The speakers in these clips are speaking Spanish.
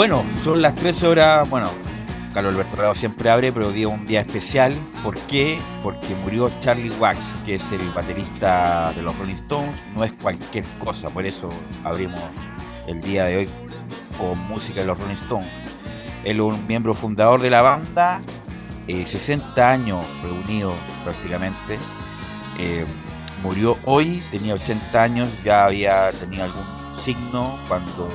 Bueno, son las 13 horas. Bueno, Carlos Alberto Bravo siempre abre, pero dio un día especial. ¿Por qué? Porque murió Charlie Wax, que es el baterista de los Rolling Stones. No es cualquier cosa, por eso abrimos el día de hoy con música de los Rolling Stones. Él es un miembro fundador de la banda, 60 eh, años reunido prácticamente. Eh, murió hoy, tenía 80 años, ya había tenido algún signo cuando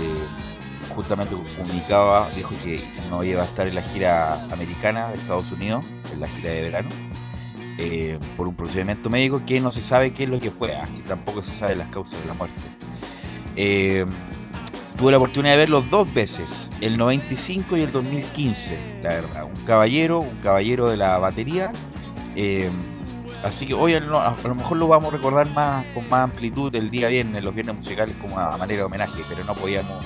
eh, justamente comunicaba, dijo que no iba a estar en la gira americana de Estados Unidos, en la gira de verano, eh, por un procedimiento médico que no se sabe qué es lo que fue, ah, y tampoco se sabe las causas de la muerte. Eh, tuve la oportunidad de verlos dos veces, el 95 y el 2015, la verdad. Un caballero, un caballero de la batería. Eh, así que hoy a lo, mejor lo vamos a recordar más con más amplitud el día viernes, los viernes musicales como a manera de homenaje, pero no podíamos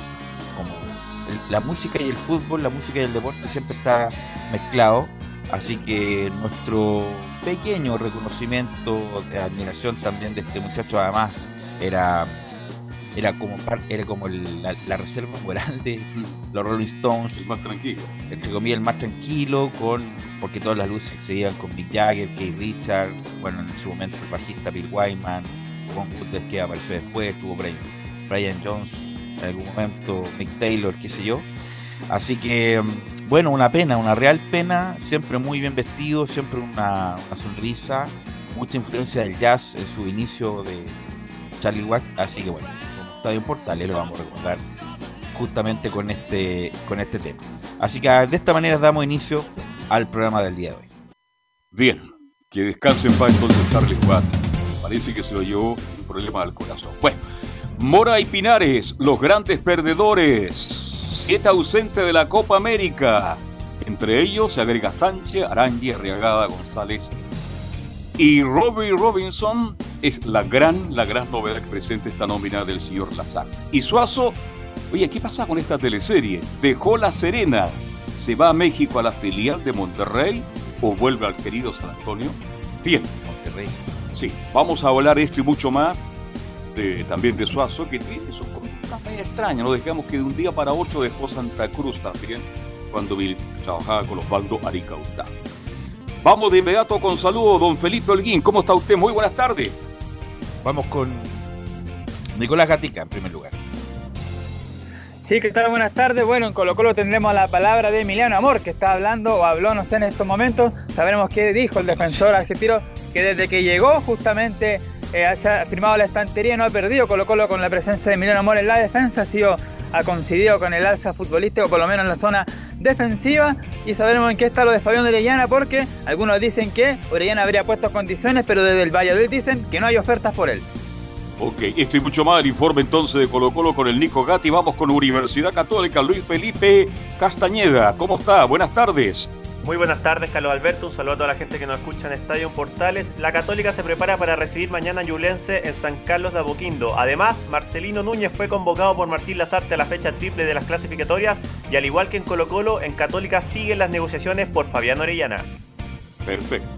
la música y el fútbol, la música y el deporte siempre está mezclado. Así que nuestro pequeño reconocimiento de admiración también de este muchacho, además, era era como era como la, reserva moral de mm. los Rolling Stones. El más tranquilo. Entre comillas, el más tranquilo, con porque todas las luces se iban con Mick Jagger, Keith Richard, bueno, en su momento el bajista Bill Wyman, Juan que apareció después, tuvo Brian, Brian Jones en algún momento Mick Taylor, qué sé yo. Así que, mm, bueno, una pena, una real pena, siempre muy bien vestido, siempre una, sonrisa, mucha influencia del jazz en su inicio de Charlie Watt, así que bueno, como Estadio Portales lo vamos a recordar justamente con este, con este tema. Así que de esta manera damos inicio al programa del día de hoy. Bien, que descanse en paz entonces Charlie Watt. Parece que se lo llevó un problema al corazón. Bueno. Mora y Pinares, los grandes perdedores. Siete ausentes de la Copa América. Entre ellos se agrega Sánchez, Arangui, Arriagada, González. Y Robbie Robinson es la gran, la gran novedad que presenta esta nómina del señor Lazar. Y Suazo, oye, ¿qué pasa con esta teleserie? Dejó La Serena, se va a México a la filial de Monterrey o vuelve al querido San Antonio. Bien, Monterrey. Sí, vamos a hablar esto y mucho más también de Suazo, que tiene sus cosas medio extrañas. No dejamos que de un día para otro dejó Santa Cruz también, cuando trabajaba con Osvaldo Aricautá. Vamos de inmediato con saludo, don Felipe Holguín. ¿Cómo está usted? Muy buenas tardes. Vamos con Nicolás Gatica, en primer lugar. Sí, ¿qué tal? Buenas tardes. Bueno, en Colo Colo tendremos la palabra de Emiliano Amor, que está hablando o habló, no sé, en estos momentos. Sabremos qué dijo el defensor argentino, que desde que llegó justamente eh, ha firmado la estantería, no ha perdido Colo Colo con la presencia de Emiliano Amor en la defensa, ha sido ha coincidido con el alza futbolístico, por lo menos en la zona defensiva. Y sabremos en qué está lo de Fabián Orellana, porque algunos dicen que Orellana habría puesto condiciones, pero desde el Valladolid dicen que no hay ofertas por él. Ok, esto y mucho más el informe entonces de Colo Colo con el Nico Gatti. Vamos con Universidad Católica, Luis Felipe Castañeda. ¿Cómo está? Buenas tardes. Muy buenas tardes, Carlos Alberto. Un saludo a toda la gente que nos escucha en Estadio Portales. La Católica se prepara para recibir mañana a Yulense en San Carlos de Apoquindo. Además, Marcelino Núñez fue convocado por Martín Lazarte a la fecha triple de las clasificatorias y al igual que en Colo Colo, en Católica siguen las negociaciones por Fabián Orellana. Perfecto.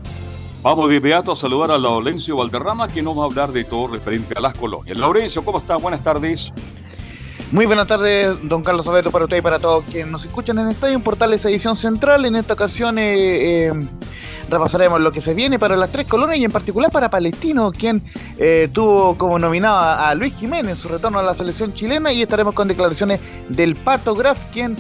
Vamos de inmediato a saludar a Laurencio Valderrama, que nos va a hablar de todo referente a las colonias. Laurencio, ¿cómo está? Buenas tardes. Muy buenas tardes, don Carlos Alberto, para usted y para todos quienes nos escuchan en Estadio Portales Edición Central. En esta ocasión eh, eh, repasaremos lo que se viene para las tres colonias y en particular para Palestino, quien eh, tuvo como nominado a, Luis Jiménez en su retorno a la selección chilena y estaremos con declaraciones del Pato Graf, quien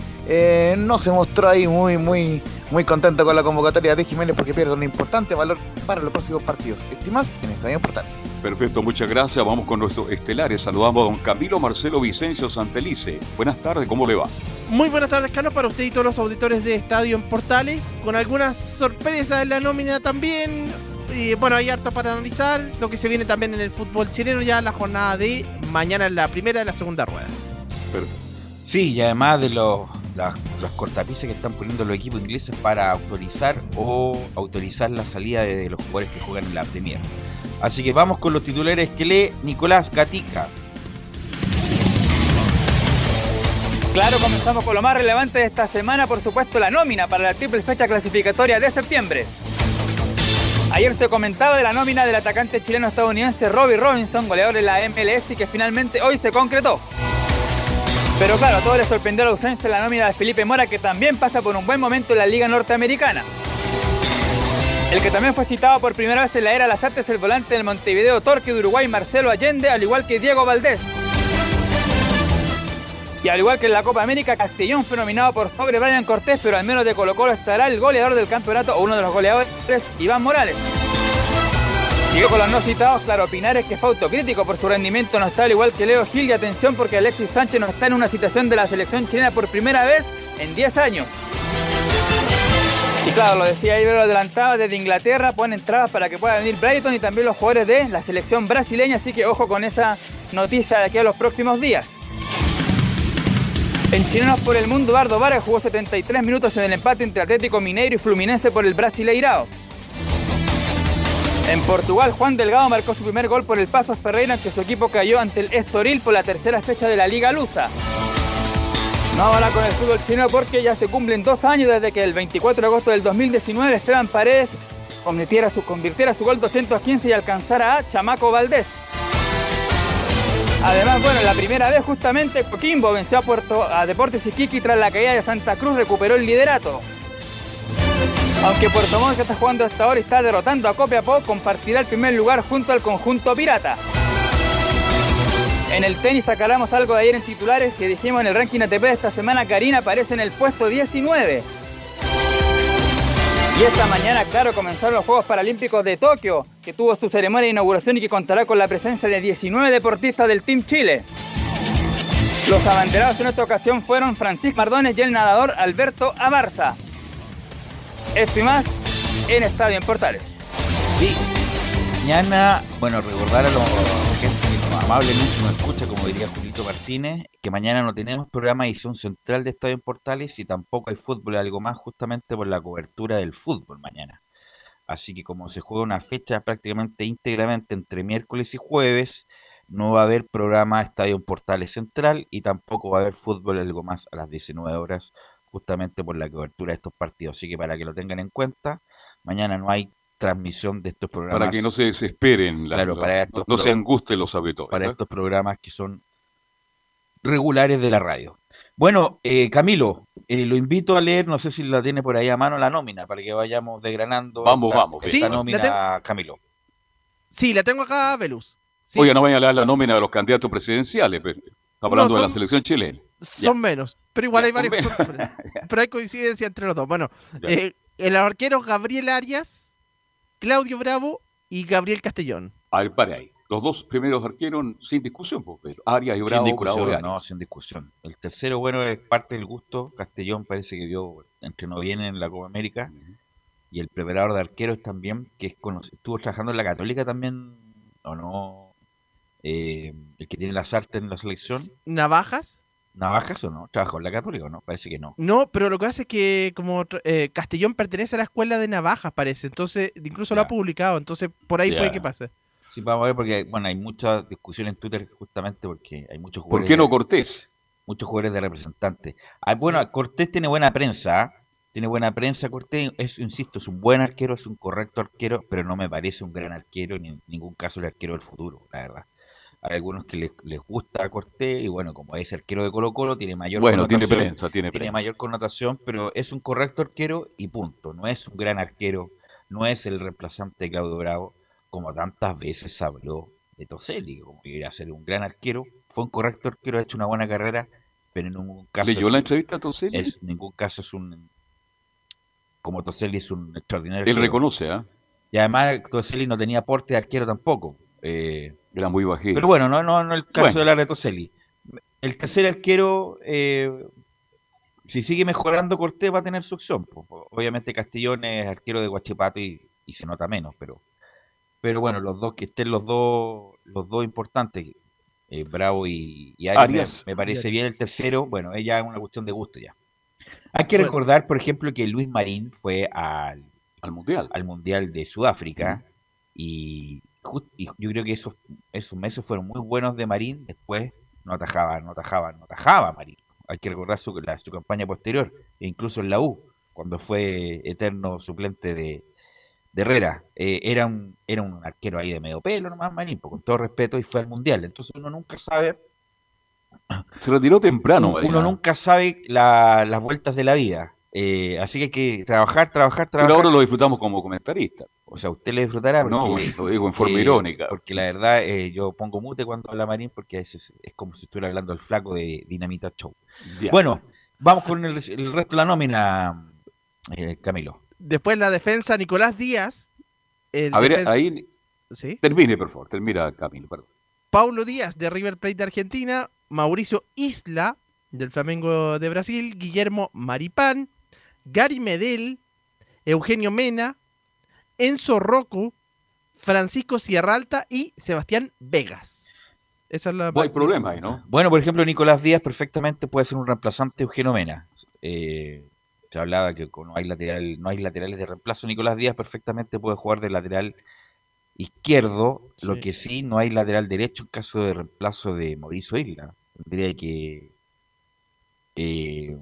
no se mostró ahí muy, muy, muy contento con la convocatoria de Jiménez porque pierde un importante valor para los próximos partidos. Estimados en Estadio Portales. Perfecto, muchas gracias. Vamos con nuestros estelares. Saludamos a don Camilo Marcelo Vicencio Santelice. Buenas tardes, ¿cómo le va? Muy buenas tardes, Carlos, para usted y todos los auditores de Estadio en Portales, con algunas sorpresas en la nómina también. Y bueno, hay harto para analizar lo que se viene también en el fútbol chileno ya la jornada de mañana en la primera y la segunda rueda. Perfecto. Sí, y además de los, los cortapices que están poniendo los equipos ingleses para autorizar o autorizar la salida de los jugadores que juegan en la Premier. Así que vamos con los titulares que lee Nicolás Gatica. Claro, comenzamos con lo más relevante de esta semana, por supuesto la nómina para la triple fecha clasificatoria de septiembre. Ayer se comentaba de la nómina del atacante chileno-estadounidense Robbie Robinson, goleador de la MLS, y que finalmente hoy se concretó. Pero claro, a todos les sorprendió la ausencia de la nómina de Felipe Mora, que también pasa por un buen momento en la Liga Norteamericana. El que también fue citado por primera vez en la era las artes es el volante del Montevideo Torque de Uruguay, Marcelo Allende, al igual que Diego Valdés. Y al igual que en la Copa América, Castellón fue nominado por sobre Brian Cortés, pero al menos de Colo Colo estará el goleador del campeonato o uno de los goleadores, Iván Morales. Sigue con los no citados, claro, Pinares que fue autocrítico por su rendimiento no está al igual que Leo Gil y atención porque Alexis Sánchez no está en una situación de la selección chilena por primera vez en 10 años. Y claro, lo decía lo adelantaba, desde Inglaterra ponen entradas para que pueda venir Brighton y también los jugadores de la selección brasileña, así que ojo con esa noticia de aquí a los próximos días. En Chilenos por el Mundo, Bardo Vargas jugó 73 minutos en el empate entre Atlético Mineiro y Fluminense por el Brasileirao. En Portugal, Juan Delgado marcó su primer gol por el Paso Ferreira, que su equipo cayó ante el Estoril por la tercera fecha de la Liga Lusa. No hablar con el fútbol chino porque ya se cumplen dos años desde que el 24 de agosto del 2019 Esteban Paredes convirtiera su, convirtiera su gol 215 y alcanzara a Chamaco Valdés. Además, bueno, la primera vez justamente Coquimbo venció a, Puerto, a Deportes Iquique tras la caída de Santa Cruz recuperó el liderato. Aunque Puerto Montt que está jugando hasta ahora y está derrotando a Copiapó, compartirá el primer lugar junto al conjunto pirata. En el tenis sacáramos algo de ayer en titulares que dijimos en el ranking ATP de esta semana. Karina aparece en el puesto 19. Y esta mañana, claro, comenzaron los Juegos Paralímpicos de Tokio, que tuvo su ceremonia de inauguración y que contará con la presencia de 19 deportistas del Team Chile. Los abanderados en esta ocasión fueron Francisco Mardones y el nadador Alberto Abarza. Esto y más en Estadio en Portales. Sí, mañana, bueno, recordar a los gente amablemente nos escucha, como diría Julito Martínez, que mañana no tenemos programa edición central de Estadio en Portales y tampoco hay fútbol, algo más justamente por la cobertura del fútbol mañana. Así que como se juega una fecha prácticamente íntegramente entre miércoles y jueves, no va a haber programa Estadio Portales Central y tampoco va a haber fútbol algo más a las 19 horas, justamente por la cobertura de estos partidos. Así que para que lo tengan en cuenta, mañana no hay transmisión de estos programas. Para que no se desesperen, claro, para estos no, se angusten los auditores. Para estos programas que son regulares de la radio. Bueno, eh, Camilo, eh, lo invito a leer, no sé si la tiene por ahí a mano la nómina, para que vayamos desgranando vamos, vamos, esta nómina, Camilo. Sí, la tengo acá, Velus. Oye, no vayan a leer la nómina de los candidatos presidenciales, pero hablando de la selección chilena. Son menos, pero igual hay varios. pero hay coincidencia entre los dos. Bueno, eh, el arquero Gabriel Arias Claudio Bravo y Gabriel Castellón. A ver, para ahí. Los dos primeros arqueros sin discusión, pues, Arias y Bravo. Sin discusión, no, sin discusión. El tercero, bueno, es parte del gusto. Castellón parece que dio, entrenó bien en la Copa América. Y el preparador de arqueros también, que es estuvo trabajando en la Católica también, o no, eh, el que tiene las artes en la selección. ¿Navajas? ¿Navajas o no? ¿Trabajó en la Católica o no? Parece que no. No, pero lo que hace es que como eh, Castellón pertenece a la escuela de Navajas, parece. Entonces, incluso lo ha publicado. Entonces, por ahí Ya. puede que pase. Sí, vamos a ver porque, bueno, hay mucha discusión en Twitter justamente porque hay muchos ¿Por jugadores, qué no de, Cortés? muchos jugadores de representantes. Ah, bueno, Cortés tiene buena prensa, ¿ah? tiene buena prensa Cortés, es, insisto, es un buen arquero, es un correcto arquero, pero no me parece un gran arquero, ni en ningún caso el arquero del futuro, la verdad. Hay algunos que les, les gusta a Cortés y bueno, como es arquero de Colo Colo, tiene mayor Bueno, tiene connotación. prensa, tiene tiene prensa. mayor connotación, pero es un correcto arquero y punto. No es un gran arquero, no es el reemplazante de Claudio Bravo, como tantas veces habló de Toselli, como que iba a ser un gran arquero. Fue un correcto arquero, ha hecho una buena carrera, pero en ningún caso, ¿Leyó la entrevista a Toselli? es- en ningún caso es un. Como Toselli es un extraordinario Él arquero. reconoce, ¿ah? Y además, Toselli no tenía porte de arquero tampoco. Eh, Era muy bajito. pero bueno, no, no, no el caso Bueno. de la de Toselli. El tercer arquero, eh, si sigue mejorando Cortés, va a tener su opción. Obviamente Castellón es arquero de Guachipato y, y se nota menos, pero pero bueno, los dos que estén los dos los dos importantes, eh, Bravo y, y Arias, me- Arias. Me, parece Arias. bien el tercero. Bueno, es ya una cuestión de gusto ya. Hay que Bueno. recordar, por ejemplo, que Luis Marín fue al, Al Mundial. al Mundial de Sudáfrica y, y yo creo que esos, esos meses fueron muy buenos de Marín, después no atajaba, no atajaba, no atajaba Marín. Hay que recordar su, la- su campaña posterior, e incluso en la U, cuando fue eterno suplente de, de Herrera. Eh, era, un, era un arquero ahí de medio pelo nomás Marín, pues, con todo respeto, y fue al Mundial. Entonces uno nunca sabe, Se retiró temprano, Marina. uno nunca sabe la- las vueltas de la vida. Eh, así que hay que trabajar, trabajar, Pero trabajar. ahora lo disfrutamos como comentarista. O sea, usted le disfrutará porque, No, lo digo en forma eh, irónica. porque la verdad eh, yo pongo mute cuando habla Marín porque es, es, es como si estuviera hablando el flaco de Dinamita Show. Ya. Bueno, vamos con el, el resto de la nómina, eh, Camilo. Después la defensa, Nicolás Díaz. el a ver, defensa- ahí ¿Sí? termine, por favor. Termina, Camilo, perdón. Paulo Díaz de River Plate de Argentina, Mauricio Isla del Flamengo de Brasil, Guillermo Maripán, Gary Medel, Eugenio Mena, Enzo Rocco, Francisco Sierralta y Sebastián Vegas. Esa es la No hay problema ahí, ¿no? Bueno, por ejemplo, Nicolás Díaz perfectamente puede ser un reemplazante de Eugenio Mena. Eh, se hablaba que no hay lateral, no hay laterales de reemplazo. Nicolás Díaz perfectamente puede jugar de lateral izquierdo, lo que sí no hay lateral derecho en caso de reemplazo de Mauricio Isla. Tendría que eh,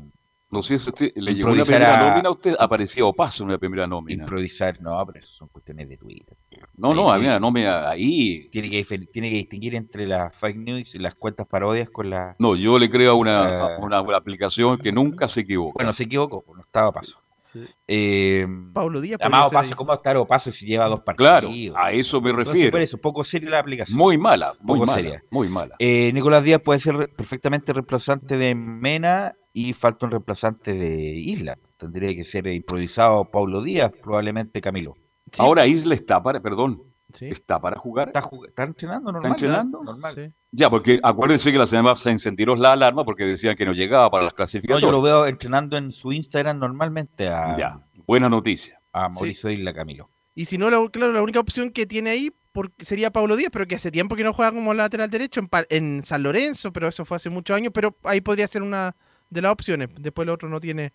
No sé si usted le llegó una Improvisar primera a- nómina, usted aparecía o paso en una primera nómina. improvisar, no, pero eso son cuestiones de Twitter. No, no, había una nómina ahí. Tiene que, tiene que distinguir entre las fake news y las cuentas parodias con la... No, yo le creo a una, una, una aplicación que nunca se equivoca. Bueno, se equivocó, no estaba paso. Sí. Eh, Paulo Díaz. Amado Paso, ahí. ¿cómo va a estar Opaso si lleva dos partidos? claro, a eso me Entonces, refiero. por eso, poco seria la aplicación. Muy mala, muy Poco mala, seria. muy mala. Eh, Nicolás Díaz puede ser perfectamente reemplazante de Mena y falta un reemplazante de Isla. Tendría que ser improvisado Paulo Díaz, probablemente Camilo. Sí. Ahora Isla está para, perdón, Sí. está para jugar. ¿Está, jug- está entrenando normal? entrenando? Normal. Sí. Ya, porque acuérdense que la semana pasada se encendió la alarma porque decían que no llegaba para las No, clasificatorias. yo lo veo entrenando en su Instagram normalmente a, Ya, buena noticia. a Mauricio Isla Camilo. Y si no, la, claro, la única opción que tiene ahí por- sería Pablo Díaz, pero que hace tiempo que no juega como lateral derecho en, en San Lorenzo, pero eso fue hace muchos años, pero ahí podría ser una de las opciones. Después el otro no tiene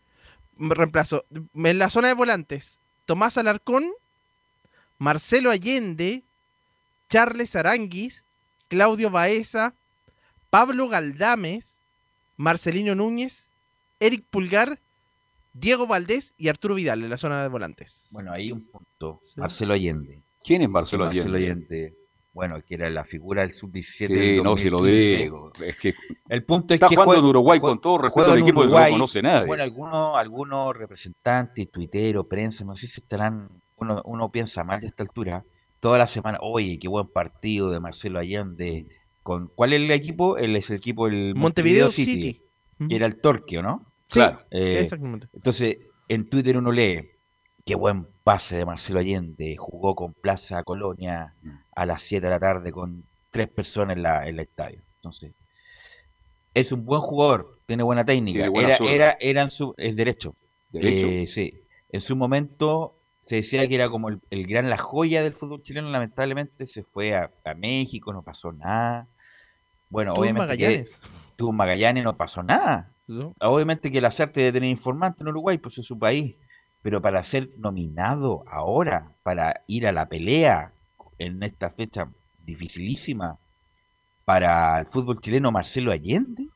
reemplazo. En la zona de volantes, Tomás Alarcón, Marcelo Allende, Charles Aranguis, Claudio Baeza, Pablo Galdames, Marcelino Núñez, Eric Pulgar, Diego Valdés y Arturo Vidal en la zona de volantes. Bueno, ahí un punto. Sí. Marcelo Allende. ¿Quién es Marcelo Marcelo Allende? Allende. Bueno, que era la figura del sub-17 Sí, del no, si lo 2015. digo. Es que El punto es está que jugando juega- en Uruguay juega- con todo respeto al equipo que Uruguay. no conoce nadie. Bueno, algunos, algunos representantes, tuiteros, prensa, no sé si estarán, uno, uno piensa mal de esta altura, toda la semana, oye, qué buen partido de Marcelo Allende. Con, ¿Cuál es el equipo? Él es el equipo del Montevideo City. que era el Torquio, ¿no? Sí, Claro. Eh, exactamente. entonces, en Twitter uno lee, qué buen pase de Marcelo Allende, jugó con Plaza Colonia a las 7 de la tarde con tres personas en la, en el estadio. Entonces, es un buen jugador, tiene buena técnica, Tiene buena era, era, era en su, es derecho. Derecho. Eh, sí, en su momento se decía que era como el, el gran, la joya del fútbol chileno, lamentablemente se fue a, a México, no pasó nada. Bueno, Estuvo en obviamente que Magallanes. en Magallanes no pasó nada. ¿no? Obviamente que el Lasarte debe tener informante en Uruguay, pues es su país. Pero para ser nominado ahora, para ir a la pelea en esta fecha dificilísima para el fútbol chileno, Marcelo Allende.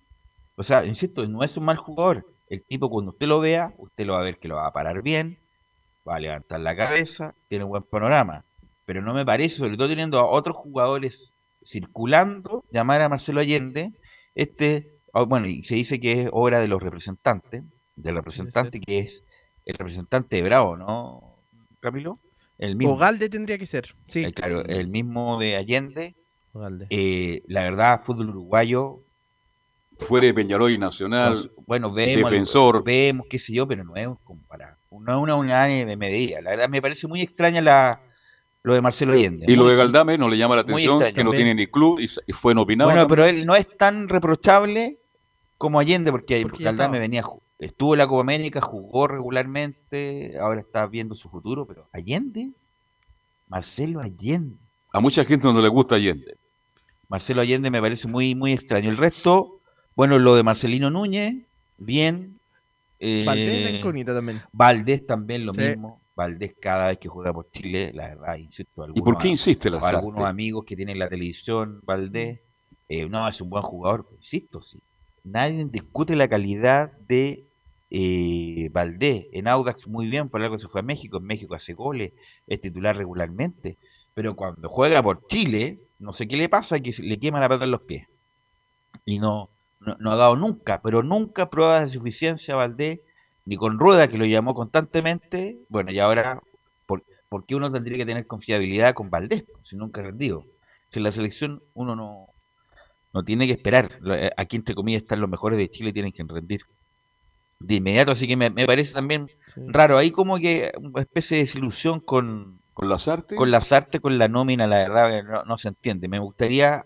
O sea, insisto, no es un mal jugador. El tipo cuando usted lo vea, usted lo va a ver que lo va a parar bien, va a levantar la cabeza, tiene un buen panorama. Pero no me parece, sobre todo teniendo a otros jugadores circulando, llamar a Marcelo Allende, este, ah, bueno, y se dice que es obra de los representantes, del representante que es el representante de Bravo, ¿no, Camilo? El mismo. Ogalde tendría que ser. Sí. Eh, claro, el mismo de Allende. Ogalde. Eh, la verdad, fútbol uruguayo, Fue de Peñarol y Nacional. bueno, vemos, defensor. vemos, qué sé yo, pero no es como para, no es una unidad de medida. La verdad, me parece muy extraña la, lo de Marcelo Allende. Y lo de Galdame no le llama la atención, extraño. que no tiene ni club y, fue opinado. Bueno, pero él no es tan reprochable como Allende, porque, Porque Galdame venía, estuvo en la Copa América, jugó regularmente, ahora está viendo su futuro, pero Allende, Marcelo Allende. A mucha gente no le gusta Allende. Marcelo Allende me parece muy, muy extraño. El resto, bueno, lo de Marcelino Núñez, bien. Eh, Valdés la incógnita también. Valdés también lo Sí. mismo. Valdés cada vez que juega por Chile, la verdad, insisto. ¿Y algunos, por qué insiste la algunos amigos que tienen la televisión, Valdés, eh, no, es un buen jugador, insisto, sí. Nadie discute la calidad de eh, Valdés. En Audax muy bien, por algo se fue a México, en México hace goles, es titular regularmente, pero cuando juega por Chile, no sé qué le pasa, que le quema la pata en los pies. Y no, no, ha dado nunca, pero nunca pruebas de suficiencia a Valdés, ni con Rueda, que lo llamó constantemente. Bueno, y ahora, ¿por, qué uno tendría que tener confiabilidad con Valdés? Si nunca ha rendido. Si en la selección uno no, no tiene que esperar. Eh, Aquí, entre comillas, están los mejores de Chile, tienen que rendir de inmediato. Así que me, me parece también Sí. raro. Hay como que una especie de desilusión con, Con las artes. con las artes, con la nómina, la verdad que no, no se entiende. Me gustaría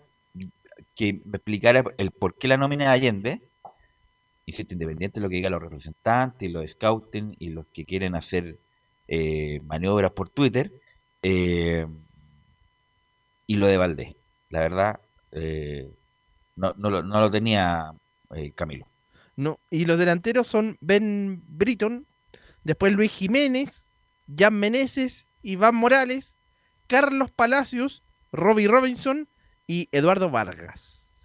que me explicara el por qué la nómina de Allende, insisto, independiente de lo que digan los representantes, y los scouting y los que quieren hacer eh, maniobras por Twitter, eh, y lo de Valdés. La verdad, eh, no, no, lo, no lo tenía eh, Camilo. No, y los delanteros son Ben Britton, después Luis Jiménez, Jan Meneses, Iván Morales, Carlos Palacios, Robbie Robinson y Eduardo Vargas.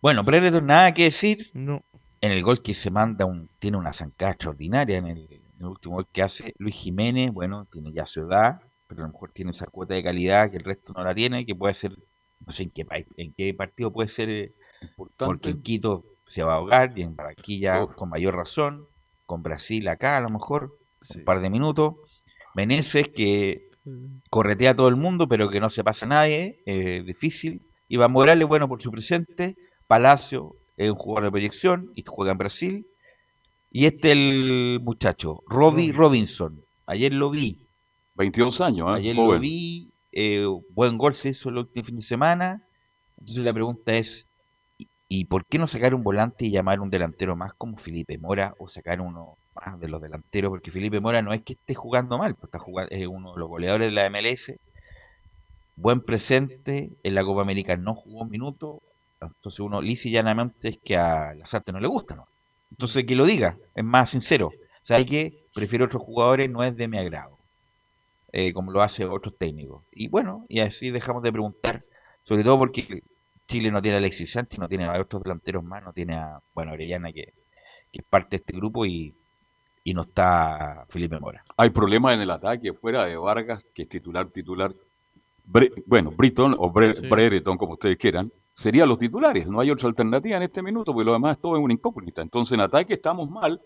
Bueno, Predator, nada que decir. No. En el gol que se manda, un, tiene una zancada extraordinaria. En el, en el último gol que hace Luis Jiménez, bueno, tiene ya su edad, pero a lo mejor tiene esa cuota de calidad que el resto no la tiene, que puede ser, no sé en qué, país- en qué partido puede ser, eh, porque importante. en Quito se va a ahogar y en Barranquilla Uf. con mayor razón, con Brasil acá a lo mejor, Sí. un par de minutos. Meneses que corretea a todo el mundo, pero que no se pasa a nadie, eh, difícil. Iván Morales, bueno, por su presente. Palacio es un jugador de proyección y juega en Brasil. Y este el muchacho, Robbie Robinson. Ayer lo vi, 22 años, ¿eh? ayer lo vi, eh, buen gol se hizo el último fin de semana. Entonces la pregunta es, ¿y, por qué no sacar un volante y llamar un delantero más como Felipe Mora o sacar uno más de los delanteros? Porque Felipe Mora no es que esté jugando mal, pues está jugando, es uno de los goleadores de la MLS. Buen presente, en la Copa América no jugó un minuto. Entonces uno lisa y es que a Lazarte no le gusta, ¿no? Entonces que lo diga, es más sincero. ¿Sabe qué? Prefiero otros jugadores, no es de mi agrado eh, como lo hace otros técnicos. Y bueno, y así dejamos de preguntar, sobre todo porque Chile no tiene a Alexis Sánchez, no tiene a otros delanteros más, no tiene a, bueno, Orellana que, que es parte de este grupo y, y no está Felipe Mora. Hay problemas en el ataque fuera de Vargas, que es titular, titular. Bre- bueno, Britton o Bre- Sí. Brereton, como ustedes quieran, serían los titulares. No hay otra alternativa en este minuto, porque lo demás todo es una incógnita. Entonces, en ataque estamos mal.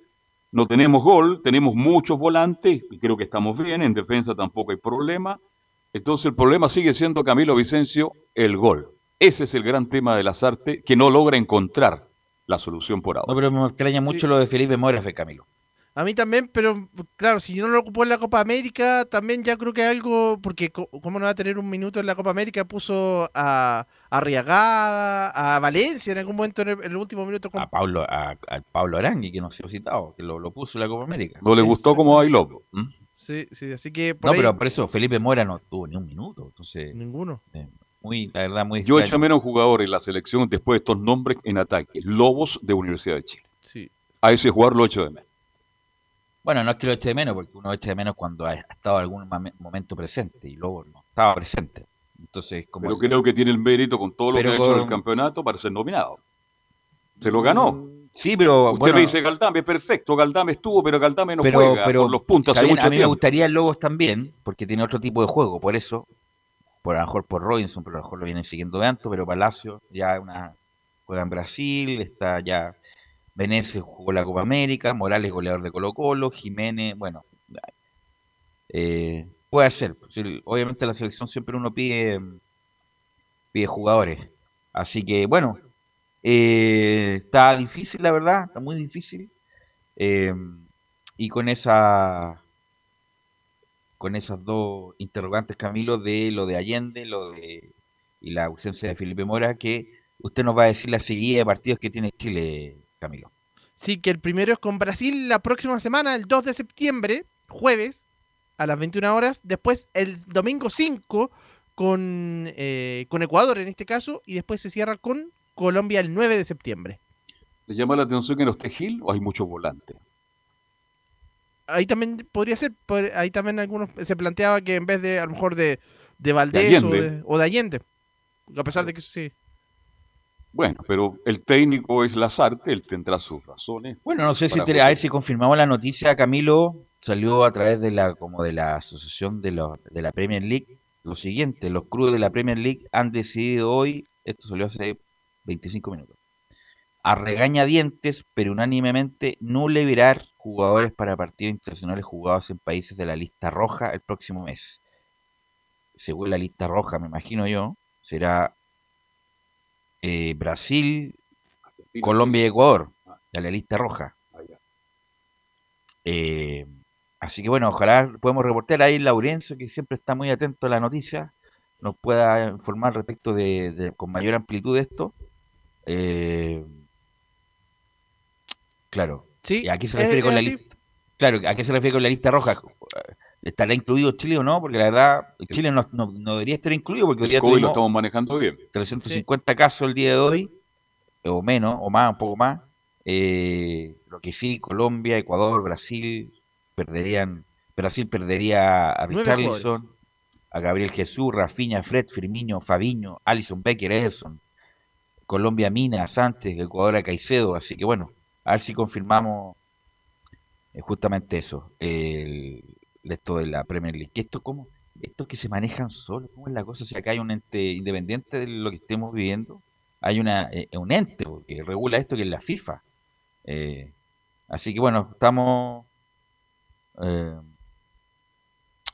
No tenemos gol, tenemos muchos volantes, y creo que estamos bien. En defensa tampoco hay problema. Entonces, el problema sigue siendo Camilo Vicencio, el gol. Ese es el gran tema de las artes, que no logra encontrar la solución por ahora. No, pero me extraña mucho lo de Felipe Mora, Fe Camilo. A mí también, pero claro, si no lo ocupó en la Copa América, también ya creo que algo, porque ¿cómo no va a tener un minuto en la Copa América? Puso a, a Arriagada, a Valencia en algún momento en el, en el último minuto. con- A Pablo, a, a Pablo Arangui, que no se ha citado, que lo, lo puso en la Copa América. No le gustó como bailó. ¿Mm? Sí, sí, así que por No, ahí pero por eso Felipe Mora no tuvo ni un minuto. Entonces, ninguno. eh, muy, la verdad, muy Yo echo menos jugadores en la selección después de estos nombres en ataque. Lobos de Universidad de Chile. Sí. A ese jugador lo echo de menos. Bueno, no es que lo eche de menos, porque uno echa de menos cuando ha estado algún mame- momento presente y luego no estaba presente. Entonces, como Pero creo que tiene el mérito con todo lo Pero que ha hecho en el campeonato para ser nominado. Se lo ganó. Sí, pero Usted bueno, me dice Galdame, perfecto, Galdame estuvo, pero Galdame no pero, juega pero por los puntos hace bien, mucho a mí me gustaría el Lobos también, porque tiene otro tipo de juego, por eso, por a lo mejor por Robinson, pero a lo mejor lo vienen siguiendo de antes, pero Palacio ya una juega en Brasil, está ya Venecia jugó la Copa América, Morales goleador de Colo Colo, Jiménez, bueno, eh, puede ser, sí, obviamente la selección siempre uno pide pide jugadores, así que bueno, eh, está difícil la verdad, está muy difícil. Eh, y con esa con esas dos interrogantes, Camilo, de lo de Allende, lo de y la ausencia de Felipe Mora, que usted nos va a decir la seguida de partidos que tiene Chile, Camilo. Sí, que el primero es con Brasil la próxima semana, el 2 de septiembre, jueves, a las 21 horas. Después el domingo 5 con, eh, con Ecuador en este caso. Y después se cierra con Colombia el 9 de septiembre. ¿Le llama la atención que no esté Gil o hay muchos volantes? Ahí también podría ser, ahí también algunos se planteaba que en vez de a lo mejor de, de Valdés o, Allende. de, o de Allende. A pesar de que sí. Bueno, pero el técnico es Lazarte, él tendrá sus razones. Bueno, no sé si te- a ver si confirmamos la noticia, Camilo, salió a través de la como de la asociación de, los- de la Premier League lo siguiente, los clubes de la Premier League han decidido hoy, esto salió hace 25 minutos, a regañadientes, pero unánimemente, no liberar jugadores para partidos internacionales jugados en países de la lista roja el próximo mes. Según la lista roja, me imagino yo, será eh, Brasil, Colombia y Ecuador, de la lista roja. Ah. Eh, así que bueno, ojalá podemos reportar ahí Laurencio, que siempre está muy atento a la noticia, nos pueda informar respecto de, de- con mayor amplitud de esto. Eh, claro, Sí, ¿y a qué se es- refiere con es la así. lista? Claro, ¿a qué se refiere con la lista roja? ¿Estará incluido Chile o no? Porque la verdad, Chile no, no- no debería estar incluido porque hoy día El COVID lo estamos manejando bien. 350 casos el día de hoy, o menos, o más, un poco más. Eh, lo que sí, Colombia, Ecuador, Brasil perderían. Brasil perdería a Richarlison, a Gabriel Jesús, Rafinha, Fred, Firmino, Fabiño, Alison Becker, Ederson. Colombia, Mina, Sánchez, Ecuador, a Caicedo. Así que bueno, a ver si confirmamos eh, justamente eso. El, esto de la Premier League. Que esto, ¿cómo? Estos que se manejan solos, ¿cómo es la cosa? Si acá hay un ente independiente de lo que estemos viviendo, hay una, eh, un ente que regula esto que es la FIFA. Eh, así que bueno, estamos.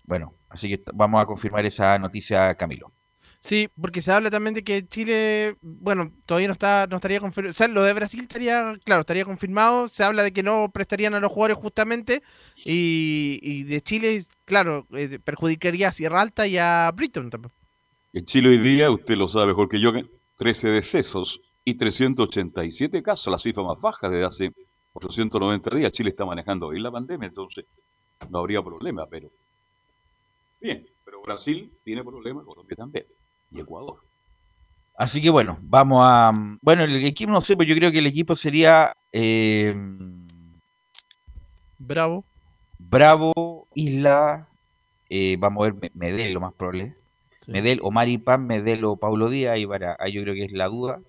bueno, así que vamos a confirmar esa noticia, Camilo. Sí, porque se habla también de que Chile, bueno, todavía no está, no estaría confirmado. O sea, lo de Brasil estaría, claro, estaría confirmado. Se habla de que no prestarían a los jugadores justamente. Y, de Chile, claro, eh, perjudicaría a Sierra Alta y a Britton también. En Chile hoy día, usted lo sabe mejor que yo, que 13 decesos y 387 casos, la cifra más baja desde hace 490 días. Chile está manejando bien la pandemia, entonces no habría problema, pero... Bien, pero Brasil tiene problemas, Colombia también, y Ecuador. Así que bueno, vamos a. Bueno, el equipo no sé, pero yo creo que el equipo sería eh, Bravo. Bravo, Isla, eh, vamos a ver, Me- Medel, lo más probable. Sí. Medel o Maripán, Medel o Paulo Díaz, ahí, para, ahí yo creo que es la duda.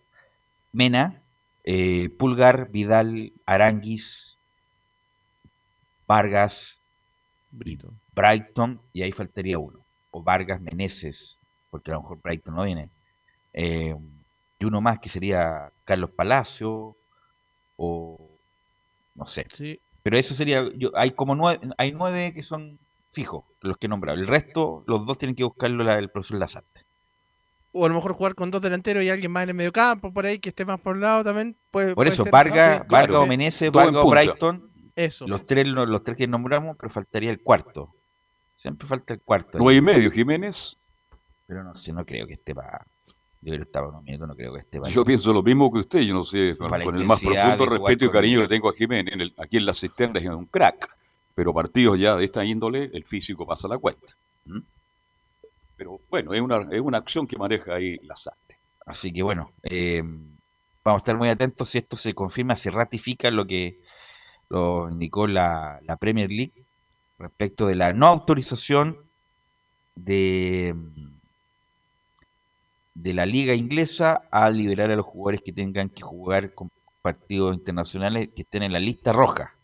Mena, eh, Pulgar, Vidal, Aranguis, Vargas, Britton. Brighton, y ahí faltaría uno. O Vargas, Meneses, porque a lo mejor Brighton no viene. Eh, y uno más que sería Carlos Palacio, o no sé. Sí. Pero eso sería, yo, hay como nueve, hay nueve que son fijos, los que he nombrado. El resto, los dos tienen que buscarlo la- el profesor Lazarte. O a lo mejor jugar con dos delanteros y alguien más en el medio campo, por ahí, que esté más por el lado también. Puede, Por puede eso, ser. Vargas, Vargas o sí, Meneses, Todo en Vargas o. Brighton, Eso. los tres, los, los tres que nombramos, pero faltaría el cuarto. Siempre falta el cuarto. Nueve y medio, Jiménez. Pero no sé, no creo que esté para. Yo creo que unos minutos, no creo que esté para. Yo pienso lo mismo que usted, yo no sé, con, la el más profundo respeto y cariño que tengo a Jiménez, en el- aquí en la cisterna es un crack, pero partidos ya de esta índole, el físico pasa la cuenta. ¿Mm? Pero Bueno, es una, es una acción que maneja ahí las artes. Así que bueno, eh, vamos a estar muy atentos si esto se confirma, se ratifica lo que lo indicó la, la Premier League respecto de la no autorización de, de la liga inglesa a liberar a los jugadores que tengan que jugar con partidos internacionales que estén en la lista roja.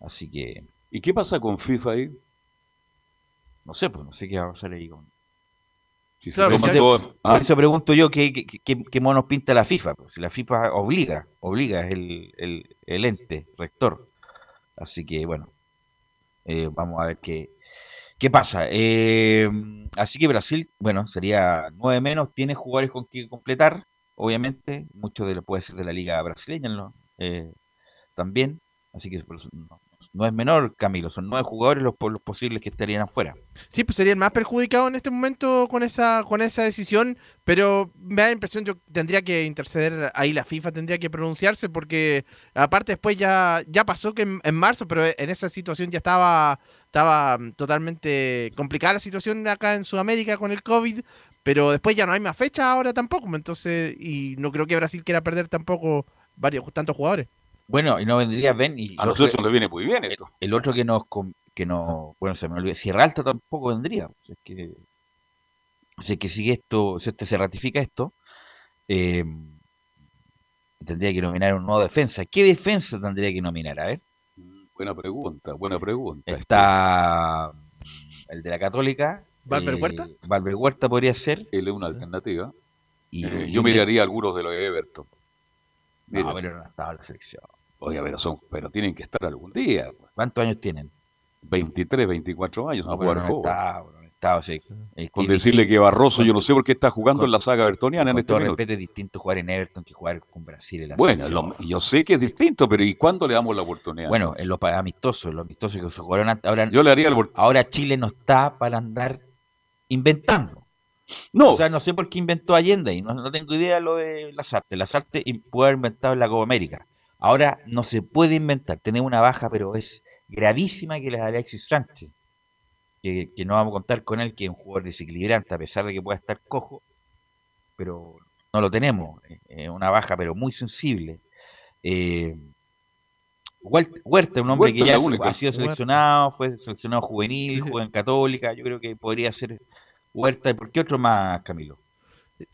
Así que, ¿Y qué pasa con FIFA ahí? no sé, pues no sé qué va a pasar ahí con... Si se Claro, toman si hay- todas- Por ah, eso pregunto yo qué, qué, qué- qué monos pinta la FIFA. Pues, si la FIFA obliga, obliga, es el, el, el ente rector. Así que bueno, eh, vamos a ver qué, qué pasa. Eh, así que Brasil, bueno, sería nueve menos, tiene jugadores con que completar, obviamente, mucho de lo puede ser de la liga brasileña. Eh, también. Así que no, es menor, Camilo, son nueve jugadores los, los posibles que estarían afuera. Sí, pues sería el más perjudicado en este momento con esa con esa decisión, pero me da la impresión yo tendría que interceder ahí la FIFA tendría que pronunciarse porque aparte después ya ya pasó que en marzo, pero en esa situación ya estaba estaba mm, totalmente complicada la situación acá en Sudamérica con el COVID, pero después ya no hay más fecha ahora tampoco, pues, entonces y no creo que Brasil quiera perder tampoco varios tantos jugadores. Bueno, y no vendría Ben y a nosotros nos viene muy bien esto. El otro que nos, que no, bueno, se me olvidó, Sierra Alta tampoco vendría. O sea, es que, o sea, que si esto, si este se ratifica esto, eh, tendría que nominar un nuevo defensa. ¿Qué defensa tendría que nominar? A ver, Buena pregunta, buena pregunta. está el de la Católica. ¿Valver eh, Huerta? Valver Huerta podría ser. Él es una alternativa. Y, Eh, y yo miraría algunos de los de Everton. Mira, No, pero no estaba en la selección. oye, pero, son, pero tienen que estar algún día. ¿Cuántos años tienen? 23, 24 años, No, no, no está, eh, Con decirle que Barroso, con- yo no sé por qué está jugando con- en la saga bertoniana en este todo respeto, es distinto jugar en Everton que jugar con Brasil en la Bueno, lo- yo sé que es distinto, pero ¿y cuándo le damos la oportunidad? Bueno, en los amistosos, los amistosos que se jugaron antes, ahora, yo le haría el ahora Chile no está para andar inventando. No, O sea, no sé por qué inventó Allende y no, no tengo idea de lo de las artes. Las artes puede haber inventado en la Copa América. Ahora no se puede inventar. Tenemos una baja, pero es gravísima que la de Alexis Sánchez. Que, que no vamos a contar con él, que es un jugador desequilibrante, a pesar de que pueda estar cojo, pero no lo tenemos. Es una baja, pero muy sensible. Eh, Huert- Huerta, un hombre Huerta que ya única. ha sido Huerta. seleccionado, fue seleccionado juvenil, Sí. jugó en Católica. Yo creo que podría ser Huerta. ¿Y por qué otro más, Camilo?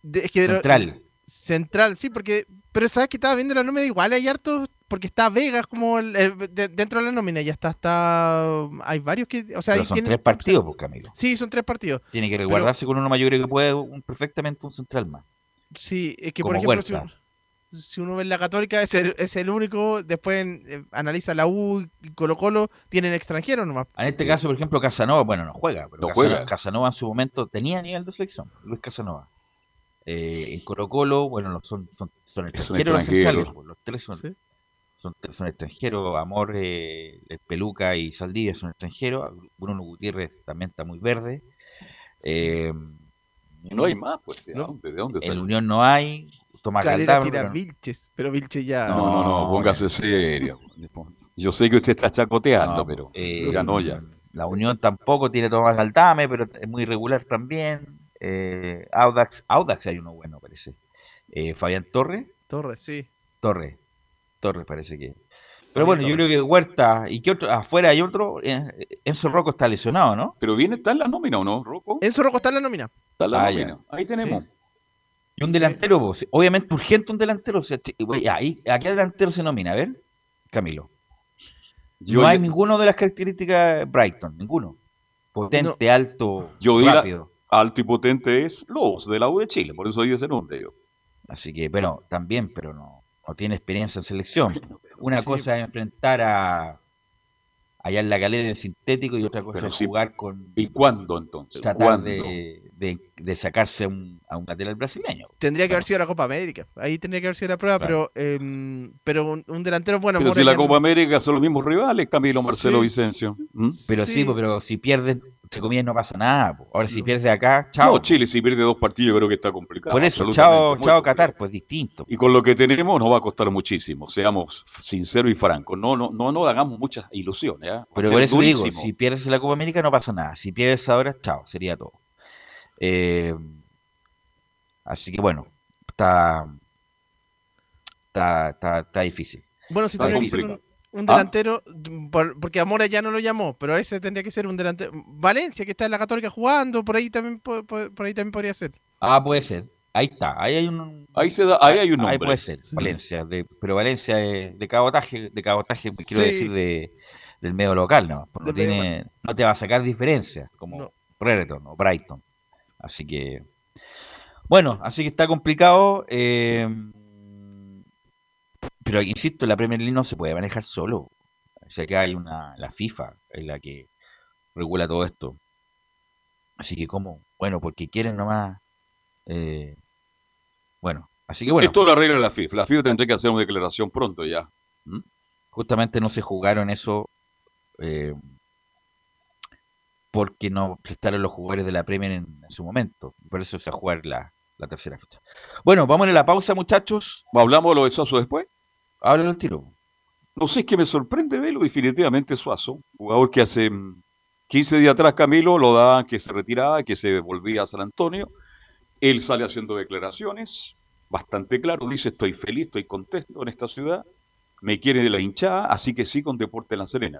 De- es que de lo- Central. Central, sí, porque. Pero sabes que estaba viendo la nómina, igual hay hartos. Porque está Vegas como el- el- de- dentro de la nómina, ya está, está. Hay varios que. O sea, Pero son tienen- tres partidos, pues, Camilo. Sí, son tres partidos. Tiene que resguardarse con uno creo que puede un- perfectamente un central más. Sí, es que por ejemplo, si uno, si uno ve la Católica, es el, es el único. Después eh, analiza la U y Colo Colo, tienen extranjeros nomás. En este caso, por ejemplo, Casanova, bueno, no juega, pero No Casanova, juega. Casanova en su momento tenía nivel de selección, Luis Casanova. Eh, en Colo Colo, bueno, los- son, son, son extranjeros los extranjeros. centrales, pues, los tres son, Sí. Son, son extranjeros, Amor, eh, el Peluca y Saldivia son extranjeros, Bruno Gutiérrez también está muy verde. Eh, y no hay más, pues. ¿de No. dónde? ¿De dónde en? Unión no hay, Tomás Calera tira pero- Vilches, pero Vilches ya. No, no, no, No, póngase serio. Yo sé que usted está chacoteando, No, pero eh, ya no, ya. La Unión tampoco tiene Tomás Galdame, pero es muy regular también. Eh, Audax, Audax hay uno bueno, parece. Eh, Fabián Torres, Torres, sí. Torres, Torres parece que. Pero bueno, yo creo que Huerta y que otro, afuera hay otro, eh, Enzo Rocco está lesionado, ¿no? Pero viene, está en la nómina, ¿o no, Rocco? Enzo Rocco está en la nómina. Está en la Ah, ya. nómina. Ahí tenemos. Y un delantero, obviamente urgente un delantero. o sea, ahí, ¿A qué delantero se nomina? A ver, Camilo. Yo, no hay ninguno de las características de Brighton, ninguno. Potente, alto, Yo la- rápido. alto y potente es Lobos, de la U de Chile, por eso di ese nombre yo. Así que, bueno, también, pero no, no tiene experiencia en selección. Una Sí. cosa es enfrentar a allá en la calera en el sintético y otra cosa Pero es sí, jugar con ¿Y cuándo entonces? tratar ¿Cuándo? de, de- de sacarse un- a un lateral brasileño. Tendría que haber sido la Copa América. Ahí tendría que haber sido la prueba, Claro. pero em, pero un, un delantero bueno. Pero si la Copa América son los mismos rivales, Camilo Marcelo Sí. Vicencio. ¿Mm? Pero sí, Sí. pero si pierdes, entre comillas, no pasa nada. Ahora, si No. pierdes acá, chao. No, Chile si pierde dos partidos yo creo que está complicado. Por eso, chao, chao. Qatar, pues distinto. Y con lo que tenemos nos va a costar muchísimo, seamos sinceros y francos. No, no, no, no hagamos muchas ilusiones. ¿ah? Pero por eso digo, si pierdes la Copa América no pasa nada. Si pierdes ahora, chao, sería todo. Eh, así que bueno, está, está, está, está difícil. Bueno, si un, ¿Ah? delantero, por- porque Amora ya no lo llamó, pero ese tendría que ser un delantero. Valencia, que está en la Católica jugando, por ahí también, po- po- por ahí también podría ser. Ah, puede ser. Ahí está. Ahí hay un. Ahí, se da, ahí hay un Ahí nombre. puede ser. Valencia. De, pero Valencia de, de cabotaje, de cabotaje, quiero Sí. decir, de, del medio local, ¿no? No, tiene, te va a sacar diferencia, como No. Brereton o Brighton. Así que. Bueno, así que está complicado. eh, pero insisto, la Premier League no se puede manejar solo. O sea que hay una. La FIFA es la que regula todo esto. Así que, ¿cómo? Bueno, porque quieren nomás. eh, bueno, así que bueno. Esto lo arregla la FIFA. La FIFA tendrá que hacer una declaración pronto ya. justamente no se jugaron eso eh, porque no prestaron los jugadores de la Premier en, en su momento. Por eso se va a jugar la, la tercera fecha. Bueno, vamos a la pausa, muchachos. ¿Hablamos de lo de Suazo después? Háblalo al tiro. No sé, es que me sorprende verlo definitivamente Suazo. Jugador que hace mm, 15 días atrás Camilo lo daban que se retiraba, que se volvía a San Antonio. Él sale haciendo declaraciones, bastante claro, dice estoy feliz, estoy contento en esta ciudad, me quiere de la hinchada, así que sí con Deporte La Serena.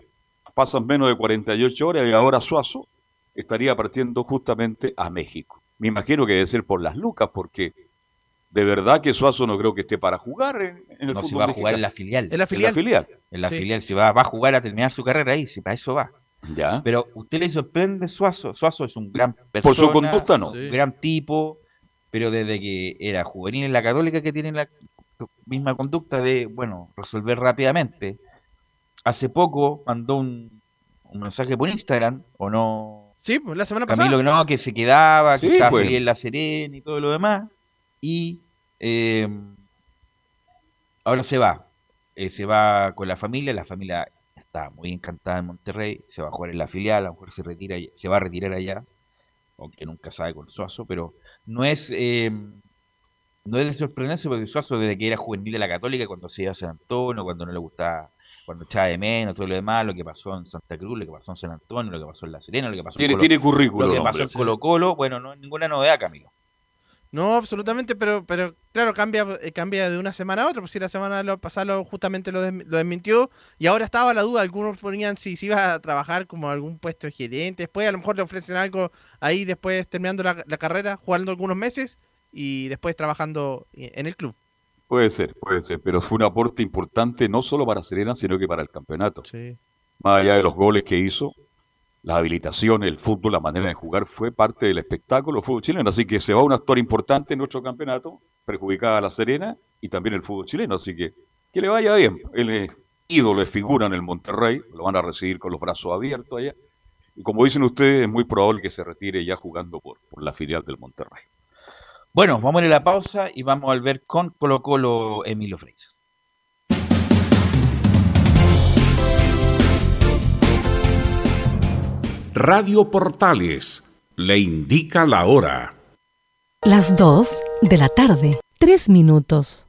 Pasan menos de 48 horas y ahora Suazo estaría partiendo justamente a México. Me imagino que debe ser por las lucas, porque de verdad que Suazo no creo que esté para jugar en, en el No, si va a jugar en la filial. En la En la filial. En la Sí. filial, si va, va a jugar a terminar su carrera ahí, si para eso va. Ya. Pero usted le sorprende Suazo. Suazo es un gran persona, Por su conducta no. Un gran tipo, pero desde que era juvenil en la Católica que tiene la misma conducta de, bueno, resolver rápidamente. Hace poco mandó un, un mensaje por Instagram, o no, Sí, pues la semana Camilo pasada. que no, que se quedaba, que Sí, estaba pues. feliz en La Serena y todo lo demás. Y eh, ahora se va. Eh, se va con la familia, la familia está muy encantada en Monterrey, se va a jugar en la filial, a lo mejor se retira, se va a retirar allá, aunque nunca sabe con Suazo, pero no es eh, no es de sorprenderse porque Suazo desde que era juvenil de la Católica, cuando se iba a San Antonio, cuando no le gustaba, cuando echaba de menos, todo lo demás, lo que pasó en Santa Cruz, lo que pasó en San Antonio, lo que pasó en La Serena, lo que pasó en Tiene, Colo- tiene currículum. lo que pasó en. Colo Colo, bueno, no es ninguna novedad, Camilo. No, absolutamente, pero, pero claro, cambia, eh, cambia de una semana a otra. Pues si la semana lo- pasada justamente lo, desmi- lo desmintió y ahora estaba la duda. Algunos ponían si, si iba a trabajar como algún puesto de gerente. Después a lo mejor le ofrecen algo ahí después terminando la, la carrera, jugando algunos meses y después trabajando i- en el club. Puede ser, puede ser, pero fue un aporte importante no solo para Serena, sino que para el campeonato. Sí. Más allá de los goles que hizo, las habilitaciones, el fútbol, la manera de jugar, fue parte del espectáculo del fútbol chileno. Así que se va un actor importante en nuestro campeonato, perjudicada a la Serena y también el fútbol chileno. Así que que le vaya bien. Él es ídolo, es figura en el Monterrey, lo van a recibir con los brazos abiertos allá. Y como dicen ustedes, es muy probable que se retire ya jugando por, por la filial del Monterrey. Bueno, vamos a ir a la pausa y vamos a ver con Colo Colo Emilio Freitas. Radio Portales le indica la hora. Las 2 de la tarde, 3 minutos.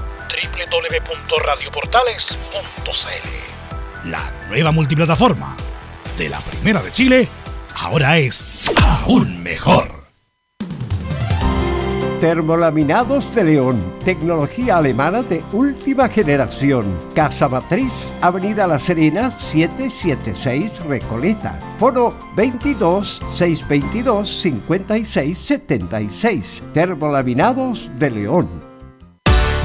www.radioportales.cl La nueva multiplataforma de la Primera de Chile ahora es aún mejor. Termolaminados de León, tecnología alemana de última generación. Casa Matriz, Avenida La Serena, 776 Recoleta. Foro 22 622 56 76. Termolaminados de León.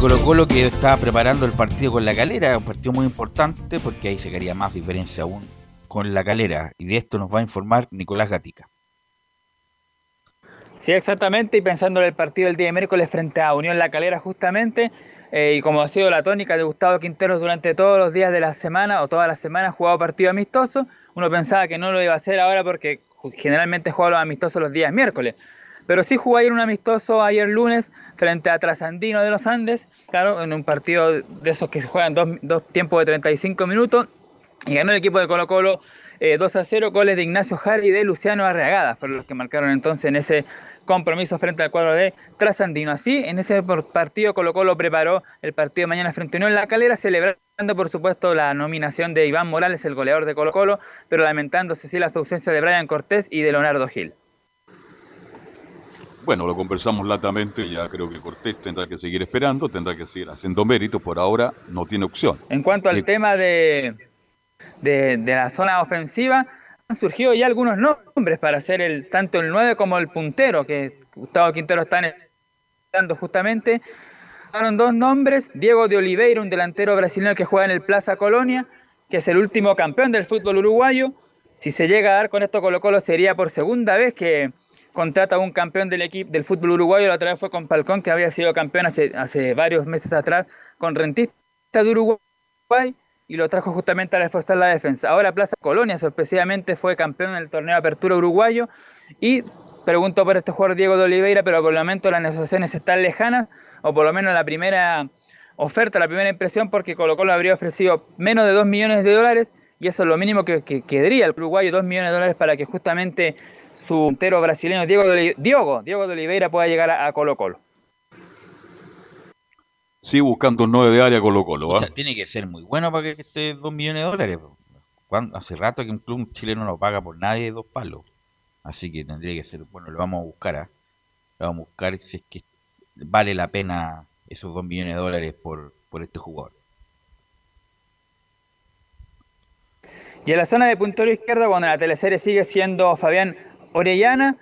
Colo Colo que estaba preparando el partido con la calera, un partido muy importante porque ahí se quería más diferencia aún con la calera. Y de esto nos va a informar Nicolás Gatica. Sí, exactamente, y pensando en el partido del día de miércoles frente a Unión La Calera justamente, eh, y como ha sido la tónica de Gustavo Quinteros durante todos los días de la semana o todas las semanas jugado partido amistoso, uno pensaba que no lo iba a hacer ahora porque generalmente juega los amistosos los días miércoles. Pero sí jugó ayer un amistoso ayer lunes frente a Trasandino de los Andes, claro, en un partido de esos que juegan dos, dos tiempos de 35 minutos, y ganó el equipo de Colo Colo eh, 2 a 0, goles de Ignacio Jari y de Luciano Arreagada, fueron los que marcaron entonces en ese compromiso frente al cuadro de Trasandino. Así, en ese partido Colo Colo preparó el partido de mañana frente a Unión La Calera, celebrando por supuesto la nominación de Iván Morales, el goleador de Colo Colo, pero lamentándose sí las ausencias de Brian Cortés y de Leonardo Gil. Bueno, lo conversamos latamente, ya creo que Cortés tendrá que seguir esperando, tendrá que seguir haciendo méritos, por ahora no tiene opción. En cuanto al Eh, tema de, de, de la zona ofensiva, han surgido ya algunos nombres para hacer el tanto el 9 como el puntero, que Gustavo Quintero está dando justamente. Fueron dos nombres, Diego de Oliveira, un delantero brasileño que juega en el Plaza Colonia, que es el último campeón del fútbol uruguayo. Si se llega a dar con esto Colo Colo sería por segunda vez que contrata a un campeón del equipo del fútbol uruguayo, la otra vez fue con Palcón, que había sido campeón hace, varios meses atrás con Rentista de Uruguay y lo trajo justamente a reforzar la defensa. Ahora Plaza Colonia sorpresivamente fue campeón en el torneo de apertura uruguayo y pregunto por este jugador Diego de Oliveira, pero por el momento las negociaciones están lejanas, o por lo menos la primera oferta, la primera impresión, porque Colo Colo habría ofrecido menos de 2 millones de dólares y eso es lo mínimo que, que quedaría el uruguayo, 2 millones de dólares para que justamente su entero brasileño Diego de, Diogo, Diego de Oliveira pueda llegar a, a Colo Colo. Sigue buscando un 9 de área Colo Colo. O sea, tiene que ser muy bueno para que esté 2 millones de dólares. ¿Cuándo? Hace rato que un club chileno no paga por nadie dos palos. Así que tendría que ser, bueno, lo vamos a buscar. ¿ah? Lo vamos a buscar si es que vale la pena esos 2 millones de dólares por, por este jugador. Y en la zona de puntero izquierdo, cuando la teleserie sigue siendo Fabián Orellana,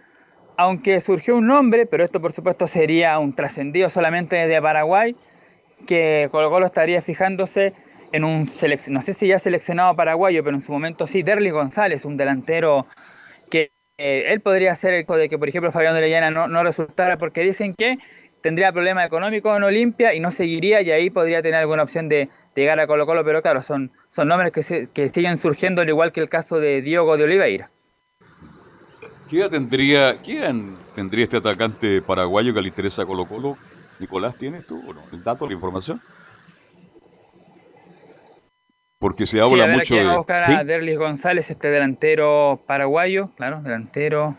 aunque surgió un nombre, pero esto por supuesto sería un trascendido solamente desde Paraguay, que Colo Colo estaría fijándose en un selec- no sé si ya seleccionado paraguayo, pero en su momento sí, Derly González, un delantero que eh, él podría ser el de que, por ejemplo, Fabián Orellana no, no resultara, porque dicen que tendría problemas económicos en Olimpia y no seguiría, y ahí podría tener alguna opción de, de llegar a Colo Colo, pero claro, son, son nombres que, se- que siguen surgiendo, al igual que el caso de Diogo de Oliveira. ¿Qué edad tendría, edad tendría este atacante paraguayo que le interesa a Colo Colo? Nicolás, ¿tienes tú no? el dato, la información? Porque se habla mucho aquí vamos a de... buscar ¿Sí? a Derlis González, este delantero paraguayo, claro, delantero.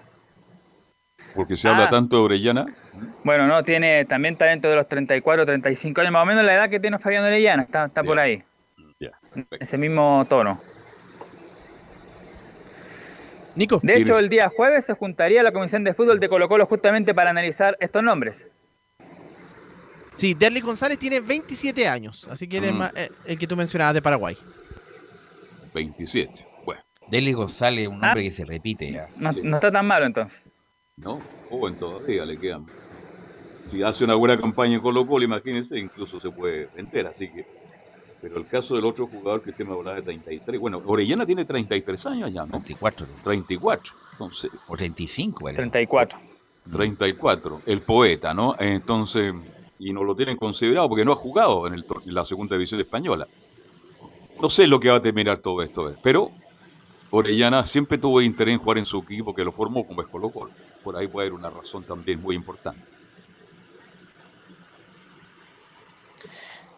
Porque se habla Ah. tanto de Orellana. Bueno, no, tiene también está dentro de los 34, 35 años, más o menos la edad que tiene Fabián Orellana, está, está por ahí, Ya, ese mismo tono. Nico, De hecho, el día jueves se juntaría la Comisión de Fútbol de Colo Colo justamente para analizar estos nombres. sí, Derly González tiene 27 años, así que él es Mm. más- eh, el que tú mencionabas de Paraguay. 27. Bueno, Deli González es un nombre Ah. que se repite ya. No, Sí. no está tan malo entonces. no, joven todavía le quedan. Si hace una buena campaña en Colo Colo, imagínense, incluso se puede vender, así que... Pero el caso del otro jugador que usted me hablaba de 33, bueno, Orellana tiene 33 años ya, ¿no? 24 34, entonces, o 35, parece. 34. 34, el poeta, ¿no? Entonces, y no lo tienen considerado porque no ha jugado en, el, en la segunda división española. No sé lo que va a terminar todo esto, pero Orellana siempre tuvo interés en jugar en su equipo que lo formó como es Colo Colo. Por ahí puede haber una razón también muy importante.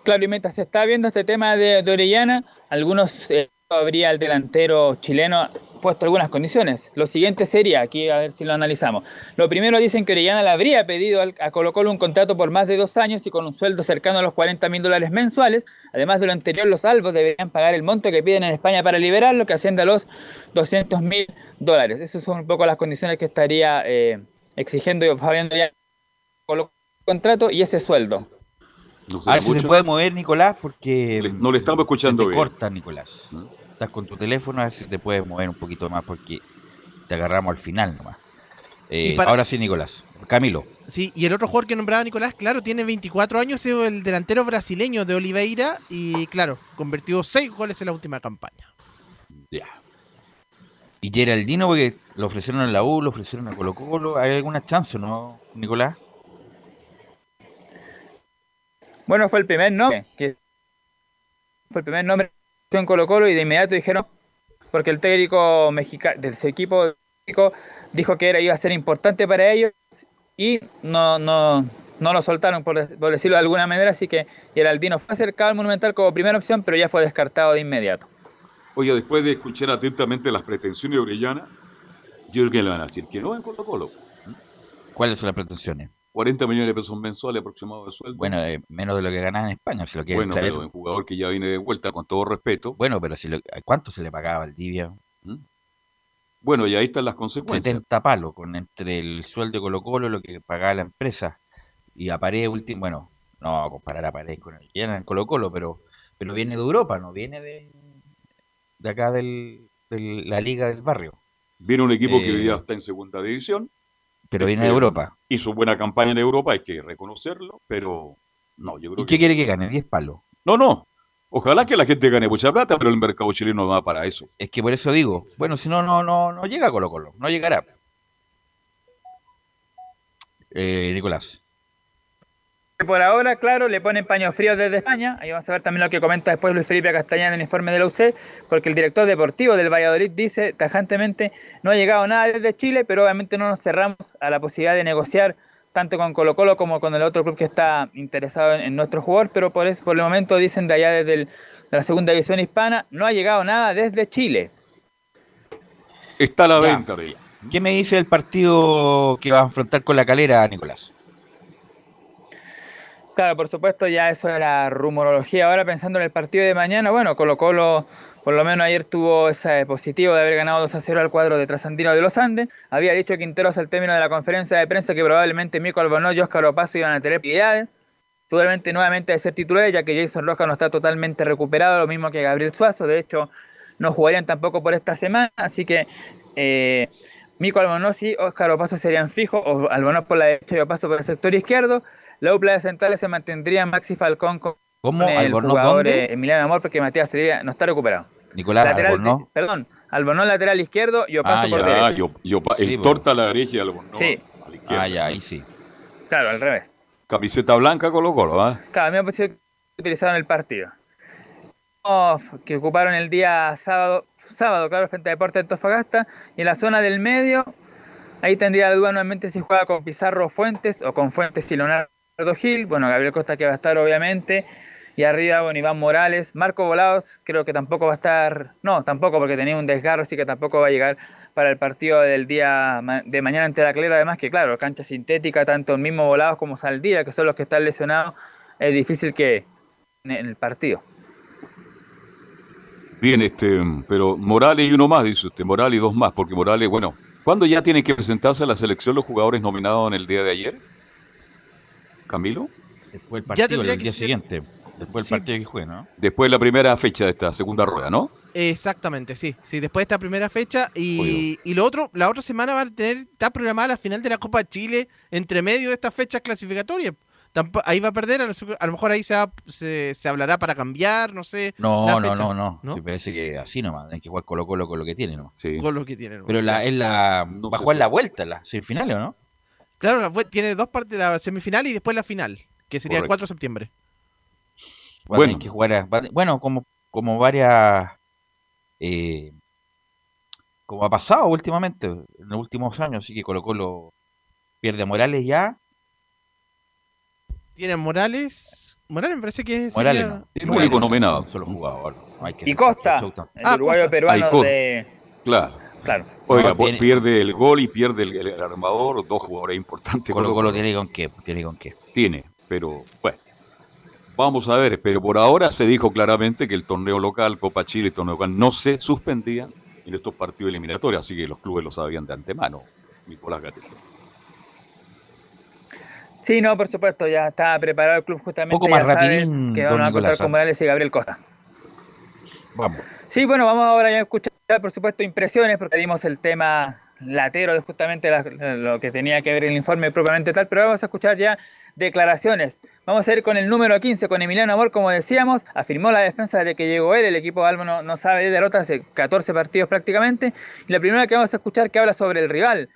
Claro, y mientras se está viendo este tema de, Orellana, algunos eh, habría el delantero chileno puesto algunas condiciones. Lo siguiente sería, aquí a ver si lo analizamos. Lo primero dicen que Orellana le habría pedido a Colo un contrato por más de dos años y con un sueldo cercano a los 40 mil dólares mensuales. Además de lo anterior, los salvos deberían pagar el monto que piden en España para liberarlo, que asciende a los 200 mil dólares. Esas son un poco las condiciones que estaría eh, exigiendo Fabián ya Colo contrato y ese sueldo. A ver si se puede mover, Nicolás, porque no le estamos escuchando se te corta, Nicolás. ¿Mm? estás con tu teléfono, a ver si te puedes mover un poquito más porque te agarramos al final nomás. Eh, ahora sí, Nicolás. Camilo. Sí, y el otro jugador que nombraba Nicolás, claro, tiene 24 años, es el delantero brasileño de Oliveira y, claro, convirtió 6 goles en la última campaña. Ya. Y Geraldino, porque lo ofrecieron en la U, lo ofrecieron a Colo Colo, ¿hay alguna chance, no, Nicolás? Bueno, fue el primer nombre. Que fue el primer nombre en Colo Colo y de inmediato dijeron, porque el técnico mexicano de ese equipo dijo que era, iba a ser importante para ellos y no, no, no lo soltaron, por, decirlo de alguna manera, así que Geraldino fue acercado al Monumental como primera opción, pero ya fue descartado de inmediato. Oye, después de escuchar atentamente las pretensiones de Orellana, yo creo que le van a decir que no en Colo Colo. ¿Cuáles son las pretensiones? 40 millones de pesos mensuales aproximados de sueldo. Bueno, eh, menos de lo que ganan en España, si lo bueno, pero un jugador que ya viene de vuelta, con todo respeto. Bueno, pero si ¿cuánto se le pagaba al Divia? ¿Mm? Bueno, y ahí están las consecuencias. 70 palos, con entre el sueldo de Colo Colo, lo que pagaba la empresa, y a Pared último, bueno, no comparar a Pared con el en Colo Colo, pero, pero viene de Europa, no viene de, de acá del, de la liga del barrio. Viene un equipo que hoy día eh, está en segunda división, pero viene de Europa. Hizo buena campaña en Europa, hay que reconocerlo, pero no, yo creo ¿Y qué quiere que gane? ¿10 palos? No, no. Ojalá que la gente gane mucha plata, pero el mercado chileno no va para eso. Es que por eso digo, bueno, si no, no, no, no llega Colo Colo, no llegará. Eh, Nicolás por ahora, claro, le ponen paño frío desde España. Ahí vamos a ver también lo que comenta después Luis Felipe Castañeda en el informe de la UC, porque el director deportivo del Valladolid dice tajantemente, no ha llegado nada desde Chile, pero obviamente no nos cerramos a la posibilidad de negociar tanto con Colo Colo como con el otro club que está interesado en, nuestro jugador, pero por, eso, por el momento dicen de allá desde la segunda división hispana, no ha llegado nada desde Chile. Está a la venta, ¿Qué me dice el partido que va a enfrentar con la calera, Nicolás? Claro, por supuesto, ya eso era rumorología. Ahora pensando en el partido de mañana, bueno, Colo Colo por lo menos ayer tuvo ese positivo de haber ganado 2 a 0 al cuadro de Trasandino de los Andes. Había dicho Quinteros al término de la conferencia de prensa que probablemente Mico Albonó y Oscar Opaso iban a tener actividades. Seguramente nuevamente de ser titulares, ya que Jason Rojas no está totalmente recuperado, lo mismo que Gabriel Suazo. De hecho, no jugarían tampoco por esta semana. Así que eh, Mico Albonó sí, Oscar Opaso serían fijos, o Albonó por la derecha y Opaso por el sector izquierdo. La dupla de centrales se mantendría Maxi Falcón con, el jugador eh, Emiliano Amor porque Matías Sería no está recuperado. Nicolás lateral, Albornoz. Perdón, Albornoz lateral izquierdo y Opaso ah, por derecha. Yo, yo, el torta a la derecha y Albornoz sí. a la izquierda. Ah, ya, ahí sí. Claro, al revés. Camiseta blanca Colo Colo, ¿ah? Claro, me ha parecido que utilizaron el partido. que ocuparon el día sábado, sábado, claro, frente a Deportes de Antofagasta. Y en la zona del medio, ahí tendría la duda nuevamente si juega con Pizarro Fuentes o con Fuentes y Leonardo Gil, bueno, Gabriel Costa que va a estar obviamente, y arriba, bueno, Iván Morales, Marco Volados, creo que tampoco va a estar, no, tampoco porque tenía un desgarro, así que tampoco va a llegar para el partido del día de mañana ante la Clera, además que claro, cancha sintética, tanto el mismo Volados como Saldía, que son los que están lesionados, es difícil que en el partido. Bien, este, pero Morales y uno más, dice usted, Morales y dos más, porque Morales, bueno, ¿cuándo ya tienen que presentarse a la selección los jugadores nominados en el día de ayer? Camilo? Después del partido, el día siguiente. Después del partido que juegue, ¿no? Después de la primera fecha de esta segunda rueda, ¿no? Exactamente, sí. Sí, después de esta primera fecha. Y, y lo otro, la otra semana va a tener, está programada la final de la Copa Chile entre medio de estas fechas clasificatorias. ahí va a perder, a lo mejor ahí se, se, hablará para cambiar, no sé. No, no, no, no, no. parece que así nomás, hay que jugar Colo Colo con lo que tiene, ¿no? Sí. Con lo que tiene, Pero la, es la, va a jugar la vuelta, la semifinal, ¿o no? Claro, la- tiene dos partes, la semifinal y después la final, que sería el Correcto. 4 de septiembre. Va a Bueno. tener que jugar a- va- bueno, como, como varias. eh, como ha pasado últimamente, en los últimos años, así que Colo Colo pierde a Morales ya. Tiene a Morales. Morales me parece que Morales sería- no. Es Morales único nominado. Solo jugador. no hay que Y Costa, el Ah, uruguayo Costa. peruano de... Claro. Claro. Oiga, No, pues, tiene- pierde el gol y pierde el, el armador, dos jugadores importantes. Colo Colo tiene con qué, tiene con qué. tiene, pero bueno. Vamos a ver, pero por ahora se dijo claramente que el torneo local, Copa Chile y torneo local no se suspendían en estos partidos eliminatorios, así que los clubes lo sabían de antemano. Nicolás Gatel. Sí, no, por supuesto, ya está preparado el club justamente. Poco más rapidín, Que van a contar con ¿ah? Morales y Gabriel Costa. Vamos. Sí, bueno, vamos ahora ya a escuchar, por supuesto, impresiones, porque dimos el tema latero de justamente la- lo que tenía que ver el informe propiamente tal, pero vamos a escuchar ya declaraciones. Vamos a ir con el número 15, con Emiliano Amor, como decíamos, afirmó la defensa de que llegó él, el equipo de Albo no, no sabe de derrotas hace 14 partidos prácticamente, y la primera que vamos a escuchar que habla sobre el rival.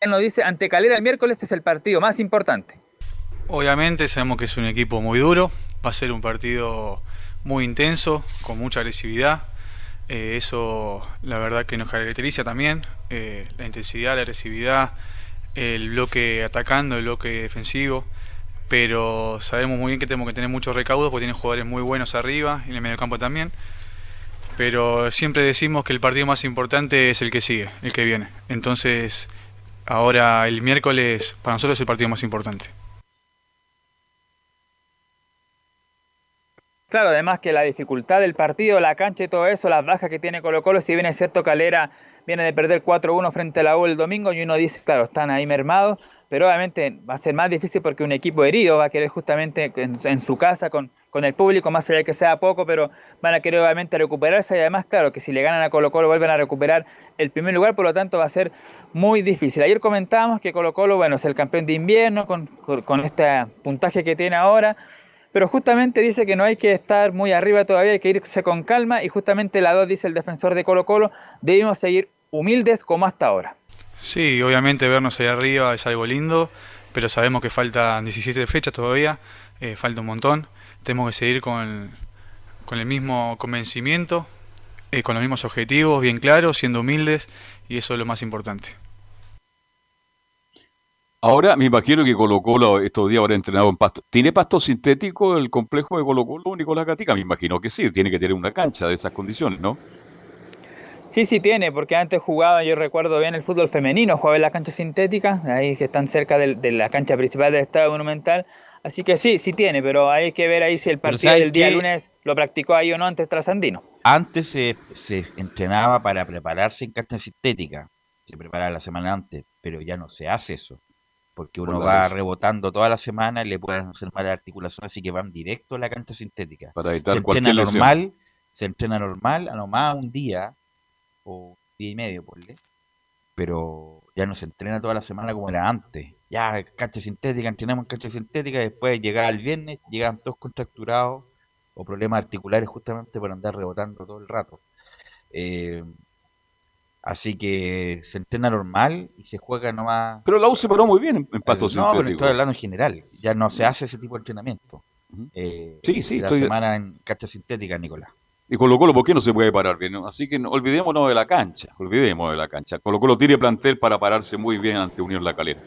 Él nos dice, ante Calera el miércoles es el partido más importante. Obviamente sabemos que es un equipo muy duro, va a ser un partido muy intenso, con mucha agresividad. Eh, eso la verdad que nos caracteriza también, eh, la intensidad, la agresividad, el bloque atacando, el bloque defensivo. Pero sabemos muy bien que tenemos que tener muchos recaudos porque tienen jugadores muy buenos arriba y en el mediocampo también. Pero siempre decimos que el partido más importante es el que sigue, el que viene. Entonces, ahora el miércoles para nosotros es el partido más importante. Claro, además que la dificultad del partido, la cancha y todo eso, las bajas que tiene Colo Colo, si bien es cierto Calera viene de perder 4-1 frente a la U el domingo y uno dice, claro, están ahí mermados, pero obviamente va a ser más difícil porque un equipo herido va a querer justamente en, su casa con, con el público, más allá de que sea poco, pero van a querer obviamente recuperarse y además, claro, que si le ganan a Colo Colo vuelven a recuperar el primer lugar, por lo tanto va a ser muy difícil. Ayer comentábamos que Colo Colo, bueno, es el campeón de invierno con, con este puntaje que tiene ahora, pero justamente dice que no hay que estar muy arriba todavía, hay que irse con calma y justamente la 2 dice el defensor de Colo Colo, debemos seguir humildes como hasta ahora. Sí, obviamente vernos ahí arriba es algo lindo, pero sabemos que faltan 17 fechas todavía, eh, falta un montón. Tenemos que seguir con, con el mismo convencimiento, eh, con los mismos objetivos bien claros, siendo humildes, y eso es lo más importante. Ahora me imagino que Colo Colo estos días habrá entrenado en pasto. ¿Tiene pasto sintético el complejo de Colo Colo, Nicolás Gatica? Me imagino que sí, tiene que tener una cancha de esas condiciones, ¿no? Sí, sí tiene, porque antes jugaba, yo recuerdo bien el fútbol femenino, jugaba en la cancha sintética, ahí que están cerca de, la cancha principal del Estadio Monumental. Así que sí, sí tiene, pero hay que ver ahí si el partido ¿sabes del día lunes lo practicó ahí o no antes trasandino. Antes se, se entrenaba para prepararse en cancha sintética. Se preparaba la semana antes, pero ya no se hace eso. Porque Por uno va rebotando toda la semana y le pueden hacer malas articulaciones, así que van directo a la cancha sintética. Para evitar Se entrena lesión. normal, se entrena normal, a nomás un día o día y medio, por pero ya no se entrena toda la semana como era antes. Ya, cancha sintética, entrenamos en cancha sintética, y después llegaba el viernes, llegaban todos contracturados o problemas articulares justamente por andar rebotando todo el rato. Eh, así que se entrena normal y se juega nomás. Pero la U se paró muy bien en, en pasto no, pero estoy hablando en general. Ya no se hace ese tipo de entrenamiento. Eh, Sí, sí, la estoy- semana en cancha sintética, Nicolás. Y Colo Colo, ¿por qué no se puede parar bien? Así que no- olvidémonos de la cancha, olvidémonos de la cancha. Colo Colo tiene plantel para pararse muy bien ante Unión La Calera.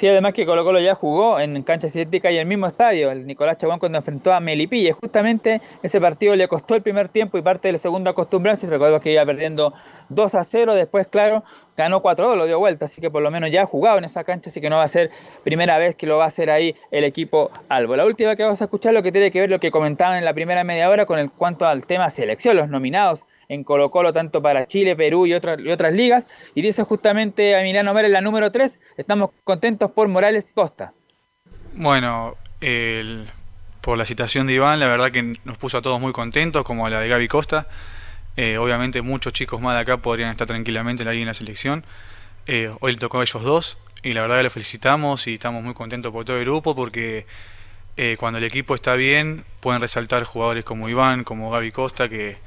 Sí, además que Colo Colo ya jugó en cancha sintética y el mismo estadio, el Nicolás Chabón cuando enfrentó a Melipilla. Justamente ese partido le costó el primer tiempo y parte del segundo acostumbrarse. Recordemos que iba perdiendo 2 a 0, después, claro, ganó 4 2, lo dio vuelta, así que por lo menos ya ha jugado en esa cancha, así que no va a ser primera vez que lo va a hacer ahí el equipo Albo. La última que vamos a escuchar lo que tiene que ver lo que comentaban en la primera media hora con el cuanto al tema selección, los nominados en Colo Colo tanto para Chile, Perú y otras, y otras ligas. Y dice justamente a Emiliano Mera en la número 3, estamos contentos por Morales Costa. Bueno, el- por la citación de Iván, la verdad que nos puso a todos muy contentos, como la de Gaby Costa. Eh, obviamente muchos chicos más de acá podrían estar tranquilamente en la selección. Eh, hoy le tocó a ellos dos y la verdad que los felicitamos y estamos muy contentos por todo el grupo porque eh, cuando el equipo está bien pueden resaltar jugadores como Iván, como Gaby Costa, que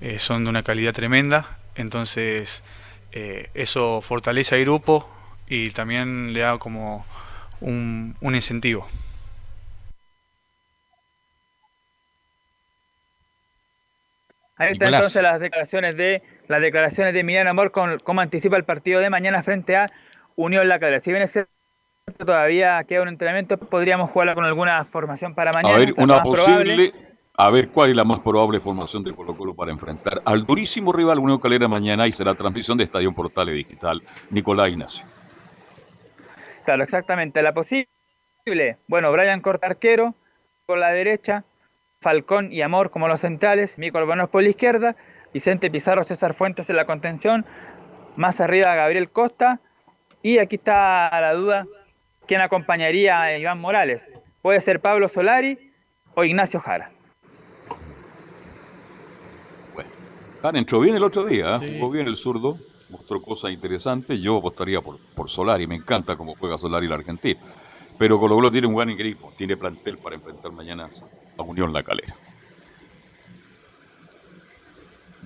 eh, son de una calidad tremenda. Entonces eh, eso fortalece al grupo y también le da como un, un incentivo. Ahí están entonces las declaraciones de las declaraciones de Emiliano Amor con cómo anticipa el partido de mañana frente a Unión La Calera. Si bien es cierto todavía queda un entrenamiento, podríamos jugarla con alguna formación para mañana. A ver, una posible, a ver cuál es la más probable formación de Colo Colo para enfrentar al durísimo rival Unión Calera mañana y será transmisión de Estadio Portales Digital. Nicolás Ignacio. Claro, exactamente. La posible, bueno, Brian Cortarquero por la derecha, Falcón y Amor como los centrales, Mico Albonos por la izquierda, Vicente Pizarro, César Fuentes en la contención, más arriba Gabriel Costa, y aquí está la duda, ¿quién acompañaría a Iván Morales? Puede ser Pablo Solari o Ignacio Jara. Bueno, Han entró bien el otro día, ¿eh? jugó bien el zurdo, mostró cosas interesantes, yo apostaría por, por Solari, me encanta cómo juega Solari la Argentina. Pero Colo Colo tiene un buen equipo, tiene plantel para enfrentar mañana a Unión La Calera.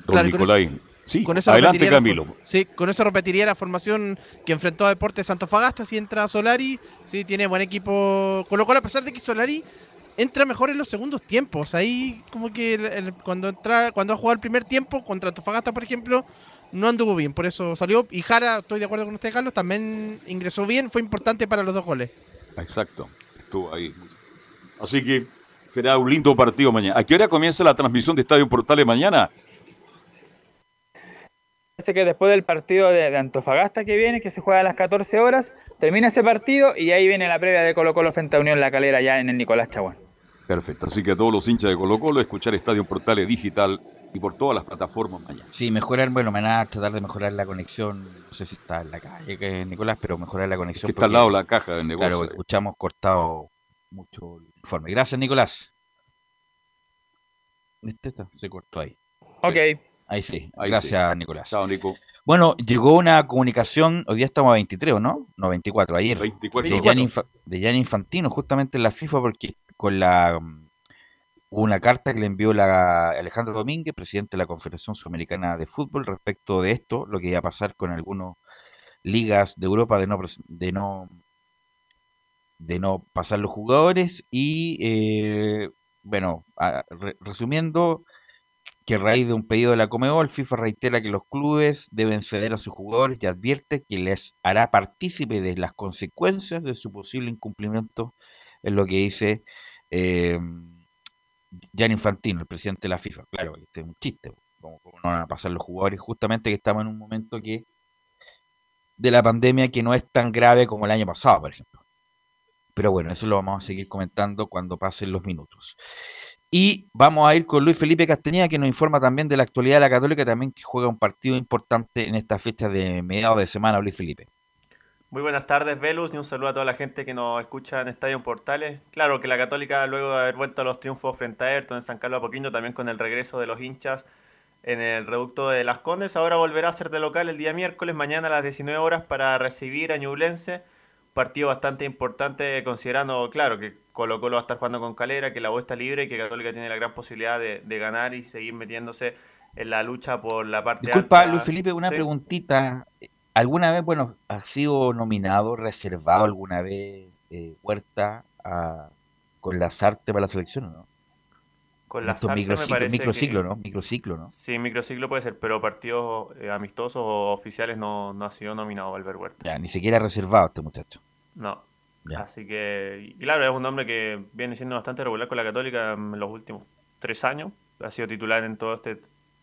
Don Nicolaín. Sí, con eso adelante Camilo. Sí, con eso repetiría la formación que enfrentó a Deportes Santofagasta. Si entra Solari, sí, tiene buen equipo. Colo Colo, a pesar de que Solari entra mejor en los segundos tiempos. Ahí, como que cuando entra, cuando ha jugado el primer tiempo contra Antofagasta, por ejemplo, no anduvo bien. Por eso salió. Y Jara, estoy de acuerdo con usted, Carlos, también ingresó bien. Fue importante para los dos goles. Exacto, estuvo ahí. Así que será un lindo partido mañana. ¿A qué hora comienza la transmisión de Estadio Portales mañana? Parece que después del partido de, Antofagasta que viene, que se juega a las 14 horas, termina ese partido y ahí viene la previa de Colo Colo frente a Unión La Calera ya en el Nicolás Chaguán. Perfecto, así que a todos los hinchas de Colo Colo escuchar Estadio Portales Digital y por todas las plataformas mañana. Sí, mejorar, bueno, mañana tratar de mejorar la conexión, no sé si está en la calle que Nicolás, pero mejorar la conexión. Que está al lado de la caja del negocio. Claro, escuchamos cortado mucho el informe. Gracias, Nicolás. Este está, se cortó ahí. Ok. Ahí sí, gracias, Nicolás. Chao, Nico. Bueno, llegó una comunicación, hoy día estamos a 23, ¿no? No, 24, ayer. 24. De Jan Infantino, justamente en la FIFA, porque con la una carta que le envió la Alejandro Domínguez, presidente de la Confederación Sudamericana de Fútbol, respecto de esto, lo que iba a pasar con algunas ligas de Europa de no de no de no pasar los jugadores y eh, bueno, resumiendo que a raíz de un pedido de la Comebol, FIFA reitera que los clubes deben ceder a sus jugadores y advierte que les hará partícipe de las consecuencias de su posible incumplimiento, es lo que dice eh, Jan Infantino, el presidente de la FIFA. Claro, este es un chiste, como, no van a pasar los jugadores, justamente que estamos en un momento que de la pandemia que no es tan grave como el año pasado, por ejemplo. Pero bueno, eso lo vamos a seguir comentando cuando pasen los minutos. Y vamos a ir con Luis Felipe Castañeda, que nos informa también de la actualidad de la Católica, también que juega un partido importante en esta fecha de mediados de semana, Luis Felipe. Muy buenas tardes, Velus, y un saludo a toda la gente que nos escucha en Estadio Portales. Claro que la Católica, luego de haber vuelto a los triunfos frente a Ayrton en San Carlos Apoquindo, también con el regreso de los hinchas en el reducto de Las Condes, ahora volverá a ser de local el día miércoles, mañana a las 19 horas, para recibir a Ñublense. Partido bastante importante, considerando, claro, que Colo Colo va a estar jugando con Calera, que la voz está libre y que Católica tiene la gran posibilidad de, ganar y seguir metiéndose en la lucha por la parte Disculpa, Luis Felipe, una preguntita. ¿Alguna vez, bueno, ha sido nominado, reservado alguna vez eh, Huerta a, con Lazarte para la selección o no? Con Lazarte microciclo, me parece microciclo, ¿no? Microciclo, ¿no? Sí, microciclo puede ser, pero partidos eh, amistosos o oficiales no, no ha sido nominado Albert Huerta. Ya, ni siquiera reservado este muchacho. No. Así que, claro, es un hombre que viene siendo bastante regular con la Católica en los últimos tres años. Ha sido titular en todo este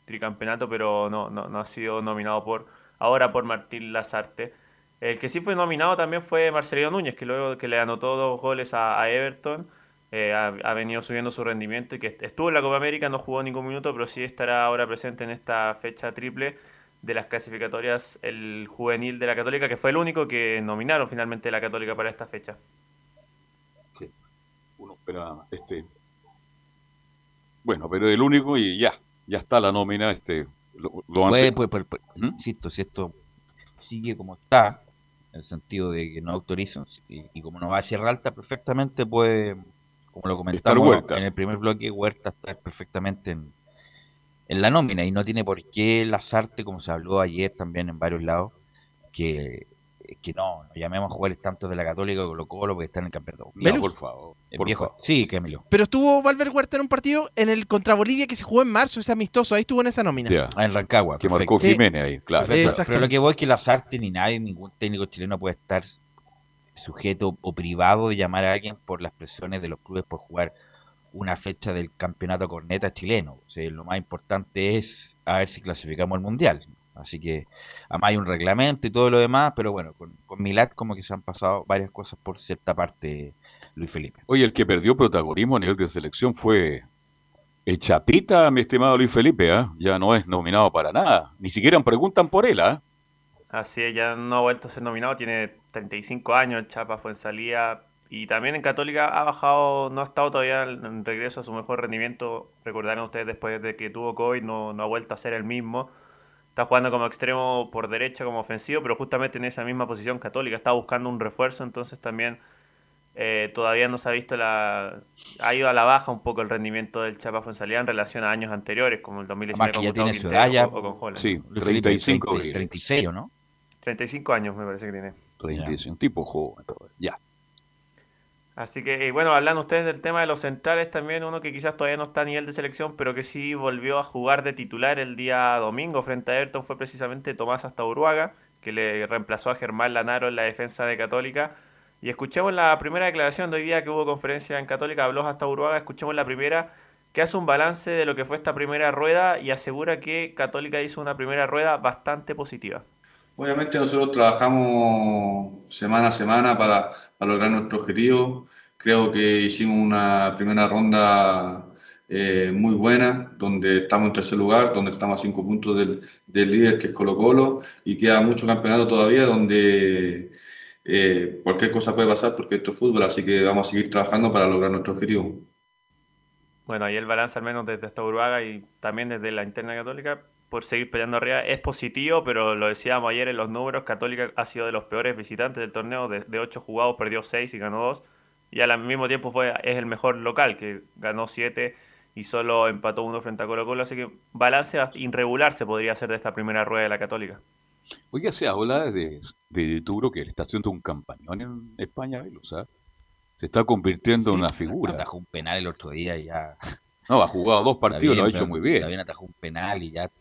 tricampeonato, pero no, no, no ha sido nominado por ahora por Martín Lazarte. El que sí fue nominado también fue Marcelino Núñez, que luego que le anotó dos goles a, Everton, eh, ha, venido subiendo su rendimiento y que estuvo en la Copa América, no jugó ningún minuto, pero sí estará ahora presente en esta fecha triple de las clasificatorias el juvenil de la Católica, que fue el único que nominaron finalmente la Católica para esta fecha. Sí, uno espera este. Bueno, pero el único y ya, ya está la nómina, este, pues, pues, pues, pues ¿Mm? insisto, si esto sigue como está, en el sentido de que no autorizan, y, como no va a ser alta, perfectamente puede, como lo comentamos en el primer bloque, Huerta está perfectamente en, en la nómina y no tiene por qué Lazarte, como se habló ayer también en varios lados, que que no, no llamemos a jugadores tantos de la Católica o Colo Colo porque están en el campeonato. No, por favor. El por viejo, favor. sí, Camilo. Pero estuvo Valver Huerta en un partido en el contra Bolivia que se jugó en marzo, ese amistoso. Ahí estuvo en esa nómina. Ya, Ah, en Rancagua. que perfecto. marcó. Jiménez ahí, claro. Pero- exacto. Pero lo que voy es que las artes ni nadie, ningún técnico chileno puede estar sujeto o privado de llamar a alguien por las presiones de los clubes por jugar una fecha del campeonato corneta chileno. O sea, lo más importante es a ver si clasificamos al mundial. Así que además hay un reglamento y todo lo demás, pero bueno, con, con Milat como que se han pasado varias cosas por cierta parte, Luis Felipe. Oye, el que perdió protagonismo a nivel de selección fue el Chapita, mi estimado Luis Felipe, ¿ah? Ya no es nominado para nada. Ni siquiera preguntan por él, ¿ah? Así es, ya no ha vuelto a ser nominado, tiene 35 años, el Chapa fue en salida y también en Católica ha bajado, no ha estado todavía en regreso a su mejor rendimiento. Recordarán ustedes después de que tuvo COVID, no, no ha vuelto a ser el mismo. Está jugando como extremo por derecha, como ofensivo, pero justamente en esa misma posición Católica está buscando un refuerzo, entonces también eh, todavía no se ha visto la... Ha ido a la baja un poco el rendimiento del Chapa Fuensalida en relación a años anteriores, como el 2019 Además que con ya tiene su Quintero edad ya, o- o con Holland. Sí, Luis Felipe, 35. 30, 36, ¿o no? 35 años me parece que tiene. 36, un tipo joven. Ya. Así que, bueno, hablando ustedes del tema de los centrales, también uno que quizás todavía no está a nivel de selección, pero que sí volvió a jugar de titular el día domingo frente a Everton fue precisamente Tomás Astauruaga, que le reemplazó a Germán Lanaro en la defensa de Católica. Y escuchemos la primera declaración de hoy día que hubo conferencia en Católica, habló Astauruaga, escuchemos la primera, que hace un balance de lo que fue esta primera rueda y asegura que Católica hizo una primera rueda bastante positiva. Obviamente nosotros trabajamos semana a semana para, para lograr nuestro objetivo. Creo que hicimos una primera ronda eh, muy buena, donde estamos en tercer lugar, donde estamos a cinco puntos del, líder que es Colo Colo, y queda mucho campeonato todavía donde eh, cualquier cosa puede pasar porque esto es fútbol, así que vamos a seguir trabajando para lograr nuestro objetivo. Bueno, ahí el balance al menos desde esta Uruguay y también desde la interna católica por seguir peleando arriba es positivo, pero lo decíamos ayer en los números, Católica ha sido de los peores visitantes del torneo, de, de 8 jugados perdió 6 y ganó 2, y al mismo tiempo fue, es el mejor local, que ganó 7 y solo empató uno frente a Colo Colo, así que balance irregular se podría hacer de esta primera rueda de la Católica. Oiga, se habla de, de Turo que le está haciendo un campañón en España, Velo, ¿sabes? Se está convirtiendo en una figura. Atajó un penal el otro día y ya. No, ha jugado dos partidos, lo ha hecho muy bien. También atajó un penal y ya.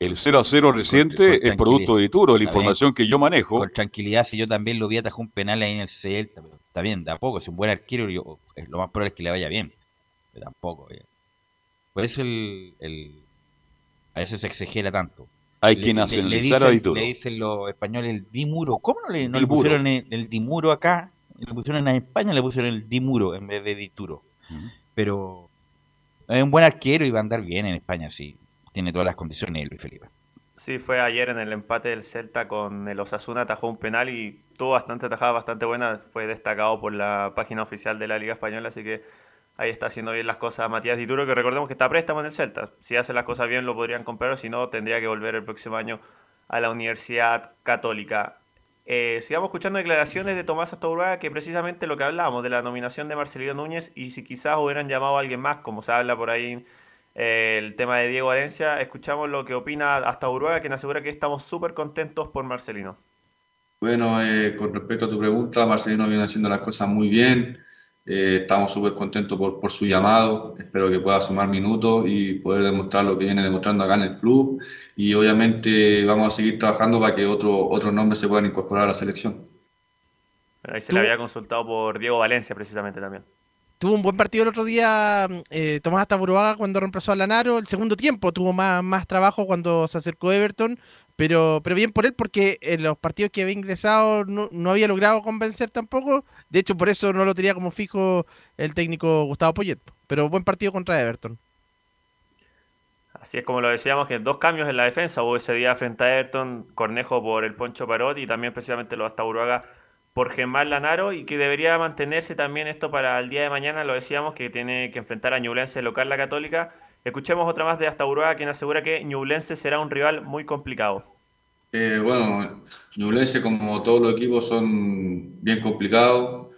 El 0 a 0 reciente con es producto de Turo, la información que yo manejo. Con tranquilidad, si yo también lo vi, atajó un penal ahí en el Celta, pero está bien, de a poco, es un buen arquero, yo, lo más probable es que le vaya bien, pero tampoco. eh. Por eso el, el- a veces se exagera tanto. Hay Le- quien le- hace le a dicen, Dituro. le dicen los españoles el dimuro. ¿Cómo no le, no le pusieron el, el dimuro acá? Le pusieron en España, le pusieron el dimuro en vez de dituro. Pero es un buen arquero y va a andar bien en España, sí. Tiene todas las condiciones, Luis Felipe. Sí, fue ayer en el empate del Celta con el Osasuna, atajó un penal y tuvo bastante atajada, bastante buena. Fue destacado por la página oficial de la Liga Española, así que ahí está haciendo bien las cosas Matías Dituro, que recordemos que está préstamo en el Celta. Si hace las cosas bien lo podrían comprar, si no, tendría que volver el próximo año a la Universidad Católica. Eh, sigamos escuchando declaraciones de Tomás Astauruaga, que precisamente lo que hablábamos de la nominación de Marcelino Núñez, y si quizás hubieran llamado a alguien más, como se habla por ahí el tema de Diego Valencia, escuchamos lo que opina hasta Uruguay, quien asegura que estamos súper contentos por Marcelino. Bueno, eh, con respecto a tu pregunta, Marcelino viene haciendo las cosas muy bien. Eh, estamos súper contentos por, por su llamado. Espero que pueda sumar minutos y poder demostrar lo que viene demostrando acá en el club. Y obviamente vamos a seguir trabajando para que otro- otros nombres se puedan incorporar a la selección. Bueno, ahí se le había consultado por Diego Valencia precisamente también. Tuvo un buen partido el otro día eh, Tomás Taburuaga cuando reemplazó a Lanaro. El segundo tiempo tuvo más, más trabajo cuando se acercó Everton. Pero, pero bien por él porque en los partidos que había ingresado no, no había logrado convencer tampoco. De hecho, por eso no lo tenía como fijo el técnico Gustavo Poyet. Pero buen partido contra Everton. Así es como lo decíamos, que dos cambios en la defensa hubo ese día frente a Everton, Cornejo por el Poncho Parot y también precisamente lo hasta Uruaga por Germán Lanaro y que debería mantenerse también esto para el día de mañana, lo decíamos, que tiene que enfrentar a Ñublense local la Católica. Escuchemos otra más de hasta Uruaga, quien asegura que Ñublense será un rival muy complicado. Eh, bueno, Ñublense, como todos los equipos, son bien complicados.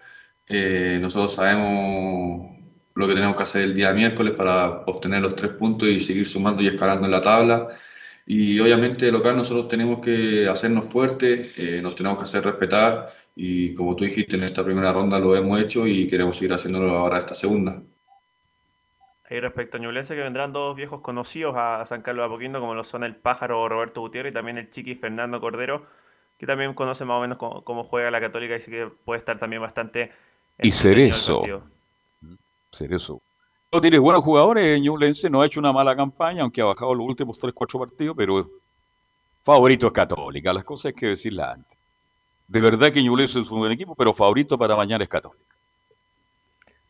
Eh, nosotros sabemos lo que tenemos que hacer el día miércoles para obtener los tres puntos y seguir sumando y escalando en la tabla. y obviamente local nosotros tenemos que hacernos fuertes, eh, nos tenemos que hacer respetar y como tú dijiste en esta primera ronda lo hemos hecho y queremos seguir haciéndolo ahora esta segunda. Y respecto a Ñublense, que vendrán dos viejos conocidos a San Carlos de Apoquindo, como lo son el pájaro Roberto Gutiérrez y también el chiqui Fernando Cordero, que también conoce más o menos cómo, juega la Católica y sí que puede estar también bastante. Y Cerezo. Cerezo. No tiene buenos jugadores, Ñublense no ha hecho una mala campaña, aunque ha bajado los últimos 3-4 partidos, pero favorito es Católica, las cosas hay que decirlas antes. De verdad que Ñublense es un buen equipo, pero favorito para mañana es Católica.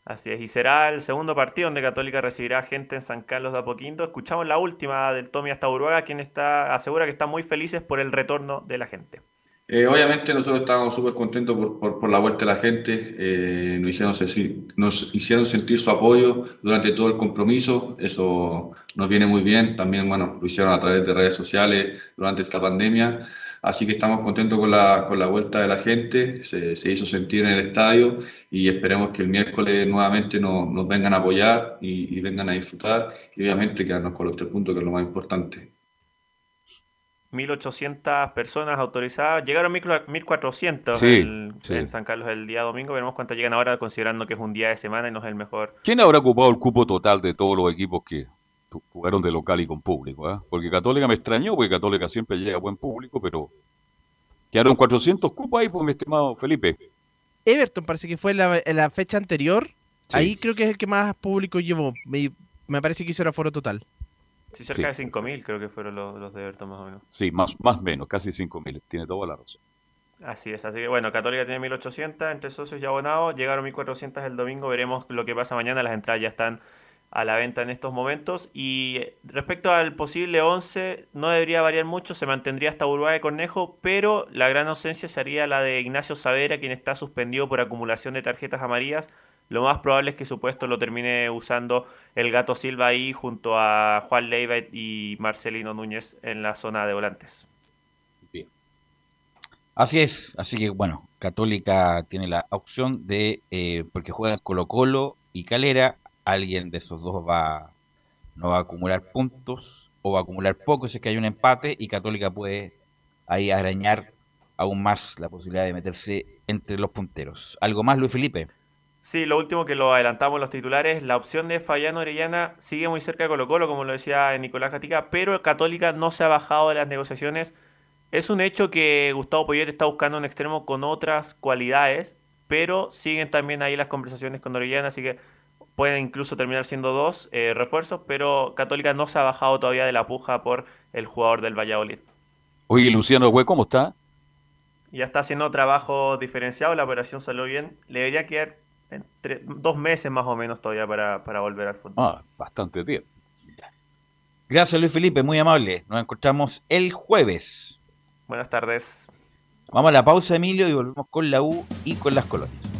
Así es, y será el segundo partido donde Católica recibirá gente en San Carlos de Apoquindo. Escuchamos la última del Tommy hasta Uruguay, quien está, asegura que están muy felices por el retorno de la gente. Eh, obviamente nosotros estábamos súper contentos por, por, la vuelta de la gente, eh, nos, hicieron sentir, nos hicieron sentir su apoyo durante todo el compromiso, eso nos viene muy bien, también bueno, lo hicieron a través de redes sociales durante esta pandemia, así que estamos contentos con la, con la vuelta de la gente, se, se, hizo sentir en el estadio y esperemos que el miércoles nuevamente nos, nos vengan a apoyar y, y vengan a disfrutar y obviamente quedarnos con los tres puntos que es lo más importante. 1.800 personas autorizadas. Llegaron 1.400 en San Carlos el día domingo. Veremos cuántos llegan ahora, considerando que es un día de semana y no es el mejor. ¿Quién habrá ocupado el cupo total de todos los equipos que jugaron de local y con público? Ah? Porque Católica me extrañó, porque Católica siempre llega a buen público, pero quedaron 400 cupos ahí, pues, mi estimado Felipe. Everton parece que fue la, la fecha anterior. Ahí creo que es el que más público llevó. Me, me parece que hizo el aforo total. Sí, cerca de 5.000 creo que fueron los, de Everton más o menos. Sí, más más menos, casi 5.000, tiene toda la razón. Así es, así que bueno, Católica tiene 1.800 entre socios y abonados, llegaron 1.400 el domingo, veremos lo que pasa mañana, las entradas ya están a la venta en estos momentos. Y respecto al posible 11, no debería variar mucho, se mantendría hasta Uruguay de Cornejo, pero la gran ausencia sería la de Ignacio Savera, quien está suspendido por acumulación de tarjetas amarillas lo más probable es que su puesto lo termine usando el Gato Silva ahí junto a Juan Leiva y Marcelino Núñez en la zona de volantes. Bien. Así es, así que bueno, Católica tiene la opción de, eh, porque juegan Colo Colo y Calera, alguien de esos dos va no va a acumular puntos o va a acumular poco si es que hay un empate y Católica puede ahí arañar aún más la posibilidad de meterse entre los punteros. ¿Algo más, Luis Felipe? Sí, lo último que lo adelantamos los titulares, la opción de Fabián Orellana sigue muy cerca de Colo Colo, como lo decía Nicolás Catica, pero Católica no se ha bajado de las negociaciones. Es un hecho que Gustavo Poyet está buscando un extremo con otras cualidades, pero siguen también ahí las conversaciones con Orellana, así que pueden incluso terminar siendo dos eh, refuerzos, pero Católica no se ha bajado todavía de la puja por el jugador del Valladolid. Oye, Luciano Hue, ¿cómo está? Ya está haciendo trabajo diferenciado, la operación salió bien. Le debería quedar entre dos meses más o menos todavía para, para volver al fútbol. Ah, bastante tiempo. Gracias Luis Felipe, muy amable. Nos encontramos el jueves. Buenas tardes. Vamos a la pausa, Emilio, y volvemos con la U y con las colonias.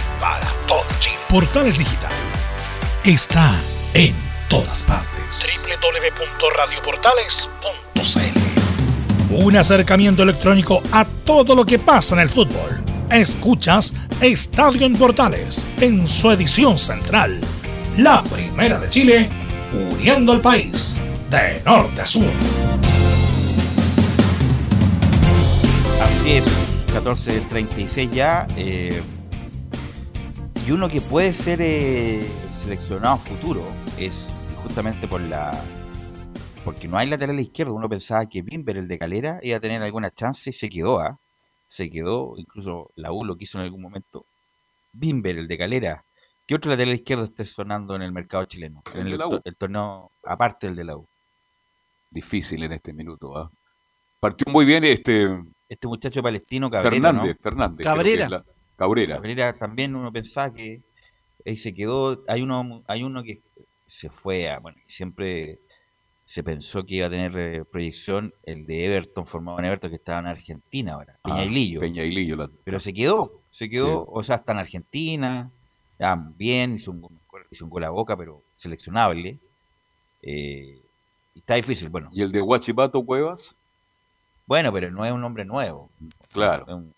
todo Chile. Portales Digital está en todas partes. www.radioportales.cl Un acercamiento electrónico a todo lo que pasa en el fútbol. Escuchas Estadio en Portales en su edición central. La primera de Chile, uniendo al país de norte a sur. Así es, 14.36 ya. Eh, y uno que puede ser eh, seleccionado futuro es justamente por la porque no hay lateral izquierdo. Uno pensaba que Bimber, el de Calera, iba a tener alguna chance y se quedó, ¿ah? Se quedó, incluso la U lo quiso en algún momento. Bimber, el de Calera. ¿Qué otro lateral izquierdo está sonando en el mercado chileno? En el, el torneo, aparte del de la U. Difícil en este minuto, ¿ah? Partió muy bien este... Este muchacho palestino Cabrera, Fernández, Fernández. Cabrera. Cabrera. Cabrera también uno pensaba que ahí se quedó. Hay uno, hay uno que se fue a, bueno, siempre se pensó que iba a tener eh, proyección el de Everton, formado en Everton, que estaba en Argentina ahora, ah, Peña Pero se quedó, se quedó, o sea, está en Argentina, ya, bien, hizo un, hizo un gol a boca, pero seleccionable. Eh, está difícil, bueno. ¿Y el de Huachipato Cuevas? Bueno, pero no es un hombre nuevo. Claro. Es un,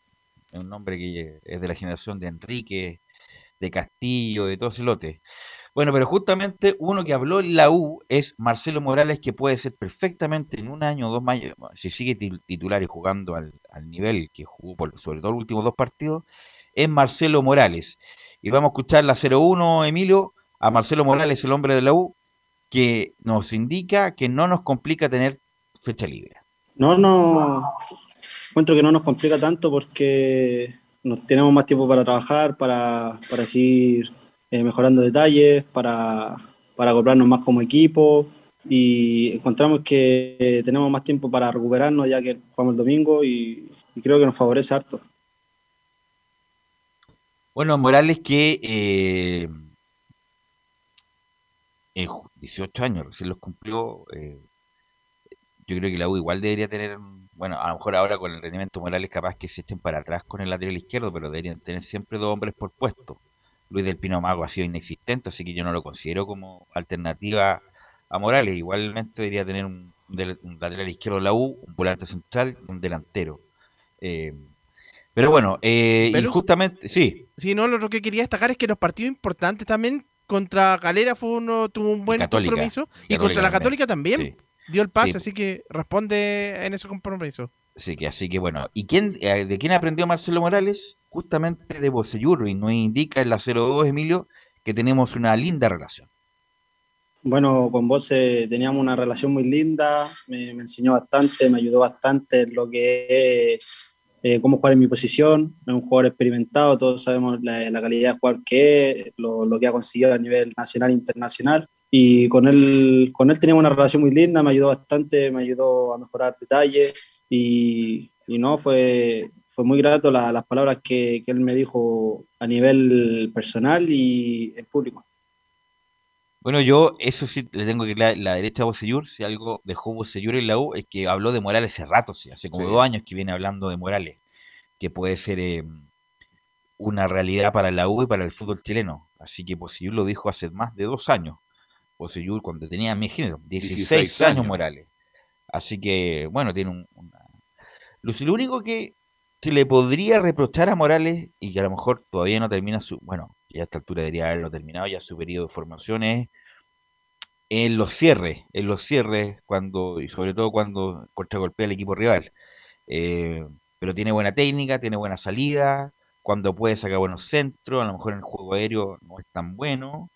un nombre que es de la generación de Enrique, de Castillo, de todo ese. Bueno, pero justamente uno que habló en la U es Marcelo Morales, que puede ser perfectamente en un año o dos años, si sigue titular y jugando al, nivel que jugó, por, sobre todo los últimos dos partidos, es Marcelo Morales. Y vamos a escuchar la 0-1, Emilio, a Marcelo Morales, el hombre de la U, que nos indica que no nos complica tener fecha libre. No, no, encuentro que no nos complica tanto porque nos tenemos más tiempo para trabajar, para, para seguir eh, mejorando detalles, para, para acoplarnos más como equipo y encontramos que tenemos más tiempo para recuperarnos ya que jugamos el domingo y, creo que nos favorece harto. Bueno, Morales que eh, 18 años recién los cumplió, eh, yo creo que la U igual debería tener bueno, a lo mejor ahora con el rendimiento Morales capaz que se echen para atrás con el lateral izquierdo, pero deberían tener siempre dos hombres por puesto. Luis del Pino Mago ha sido inexistente, así que yo no lo considero como alternativa a Morales. Igualmente debería tener un, lateral izquierdo de la U, un volante central y un delantero. Eh, pero bueno, eh, y justamente, sí. Sí, no, lo que quería destacar es que los partidos importantes también contra Galera fue uno, tuvo un buen compromiso y contra la Católica también dio el pase, así que responde en ese compromiso. Sí, que así que bueno. ¿Y quién, eh, de quién aprendió Marcelo Morales? Justamente de Bocellur, y nos indica en la 02, Emilio, que tenemos una linda relación. Bueno, con vos teníamos una relación muy linda, me, enseñó bastante, me ayudó bastante en lo que es eh, cómo jugar en mi posición, es un jugador experimentado, todos sabemos la, calidad de jugador que es, lo, lo, que ha conseguido a nivel nacional e internacional y con él, con él teníamos una relación muy linda, me ayudó bastante, me ayudó a mejorar detalles y, y no, fue, fue muy grato las palabras que, que, él me dijo a nivel personal y en público. Bueno, yo eso sí le tengo que la, la derecha a Bocellur, si algo dejó Bocellur en la U, es que habló de Morales hace rato, sí, hace como dos años que viene hablando de Morales, que puede ser eh, una realidad para la U y para el fútbol chileno. Así que Bocellur lo dijo hace más de dos años cuando tenía, mi género, 16, años, Morales. Así que, bueno, tiene un... Lo único que se le podría reprochar a Morales, y que a lo mejor todavía no termina su... Bueno, ya a esta altura debería haberlo terminado ya su periodo de formación, es en los cierres, en los cierres, cuando, y sobre todo cuando golpea al equipo rival. eh, pero tiene buena técnica, tiene buena salida, cuando puede sacar buenos centros, a lo mejor en el juego aéreo no es tan bueno,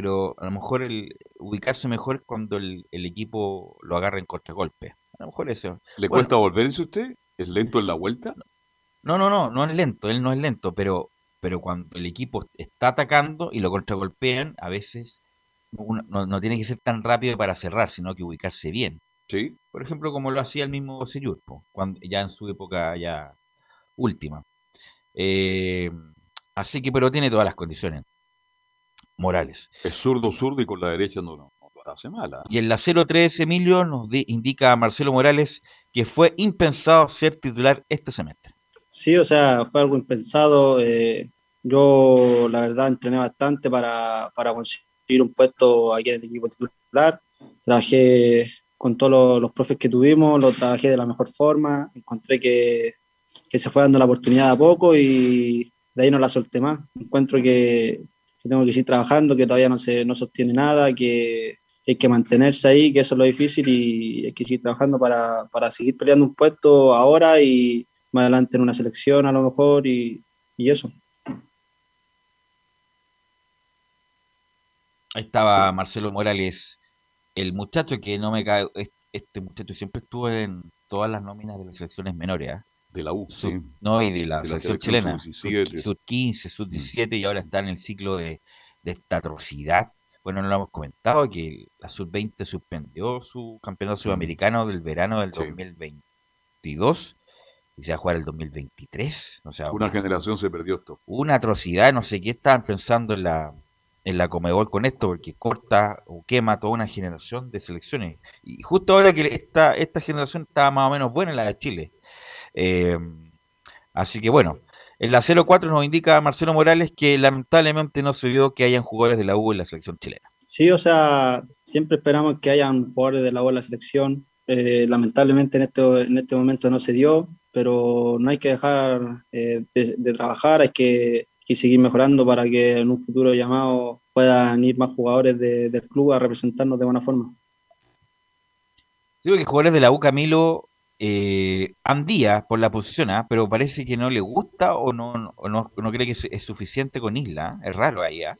pero a lo mejor el ubicarse mejor cuando el, equipo lo agarra en contragolpe. A lo mejor eso. ¿Le cuesta volverse usted? ¿Es lento en la vuelta? No, no, no, no es lento, él no es lento, pero, pero cuando el equipo está atacando y lo contragolpean, a veces no, tiene que ser tan rápido para cerrar, sino que ubicarse bien. Sí. Por ejemplo, como lo hacía el mismo Seyur, cuando ya en su época ya última. Eh, así que, pero tiene todas las condiciones. Morales. Es zurdo, zurdo y con la derecha no, no, lo hace mala. Y en la 03, Emilio, nos indica a Marcelo Morales que fue impensado ser titular este semestre. Sí, o sea, fue algo impensado. Eh, yo, la verdad, entrené bastante para, para, conseguir un puesto aquí en el equipo titular. Trabajé con todos los, profes que tuvimos, lo trabajé de la mejor forma. Encontré que, que se fue dando la oportunidad a poco y de ahí no la solté más. Encuentro que, que tengo que seguir trabajando, que todavía no se no obtiene nada, que hay que mantenerse ahí, que eso es lo difícil y hay que seguir trabajando para, para seguir peleando un puesto ahora y más adelante en una selección a lo mejor y, y eso. Ahí estaba Marcelo Morales, el muchacho que no me cae, este muchacho siempre estuvo en todas las nóminas de las selecciones menores, ¿ah? De la U, no, y de la, selección, chilena, sub 15, sub 17 y ahora está en el ciclo de, esta atrocidad. Bueno, no lo hemos comentado que la sub 20 suspendió su campeonato sudamericano del verano del 2022 y se va a jugar el 2023. O sea, una, generación se perdió esto. Una atrocidad, no sé qué estaban pensando en la en la Comebol con esto, porque corta o quema toda una generación de selecciones. Y justo ahora que esta, esta generación estaba más o menos buena, la de Chile. Eh, así que bueno, en la 04 nos indica Marcelo Morales que lamentablemente no se vio que hayan jugadores de la U en la selección chilena. Sí, o sea, siempre esperamos que hayan jugadores de la U en la selección. Eh, lamentablemente en este, en este momento no se dio, pero no hay que dejar eh, de, trabajar, hay que, seguir mejorando para que en un futuro llamado puedan ir más jugadores del club a representarnos de buena forma. Digo que jugadores de la U, Camilo, eh, Andía por la posición, ¿ah? pero parece que no le gusta o no, no, cree que es, suficiente con Isla. ¿ah? Es raro ahí. ¿ah?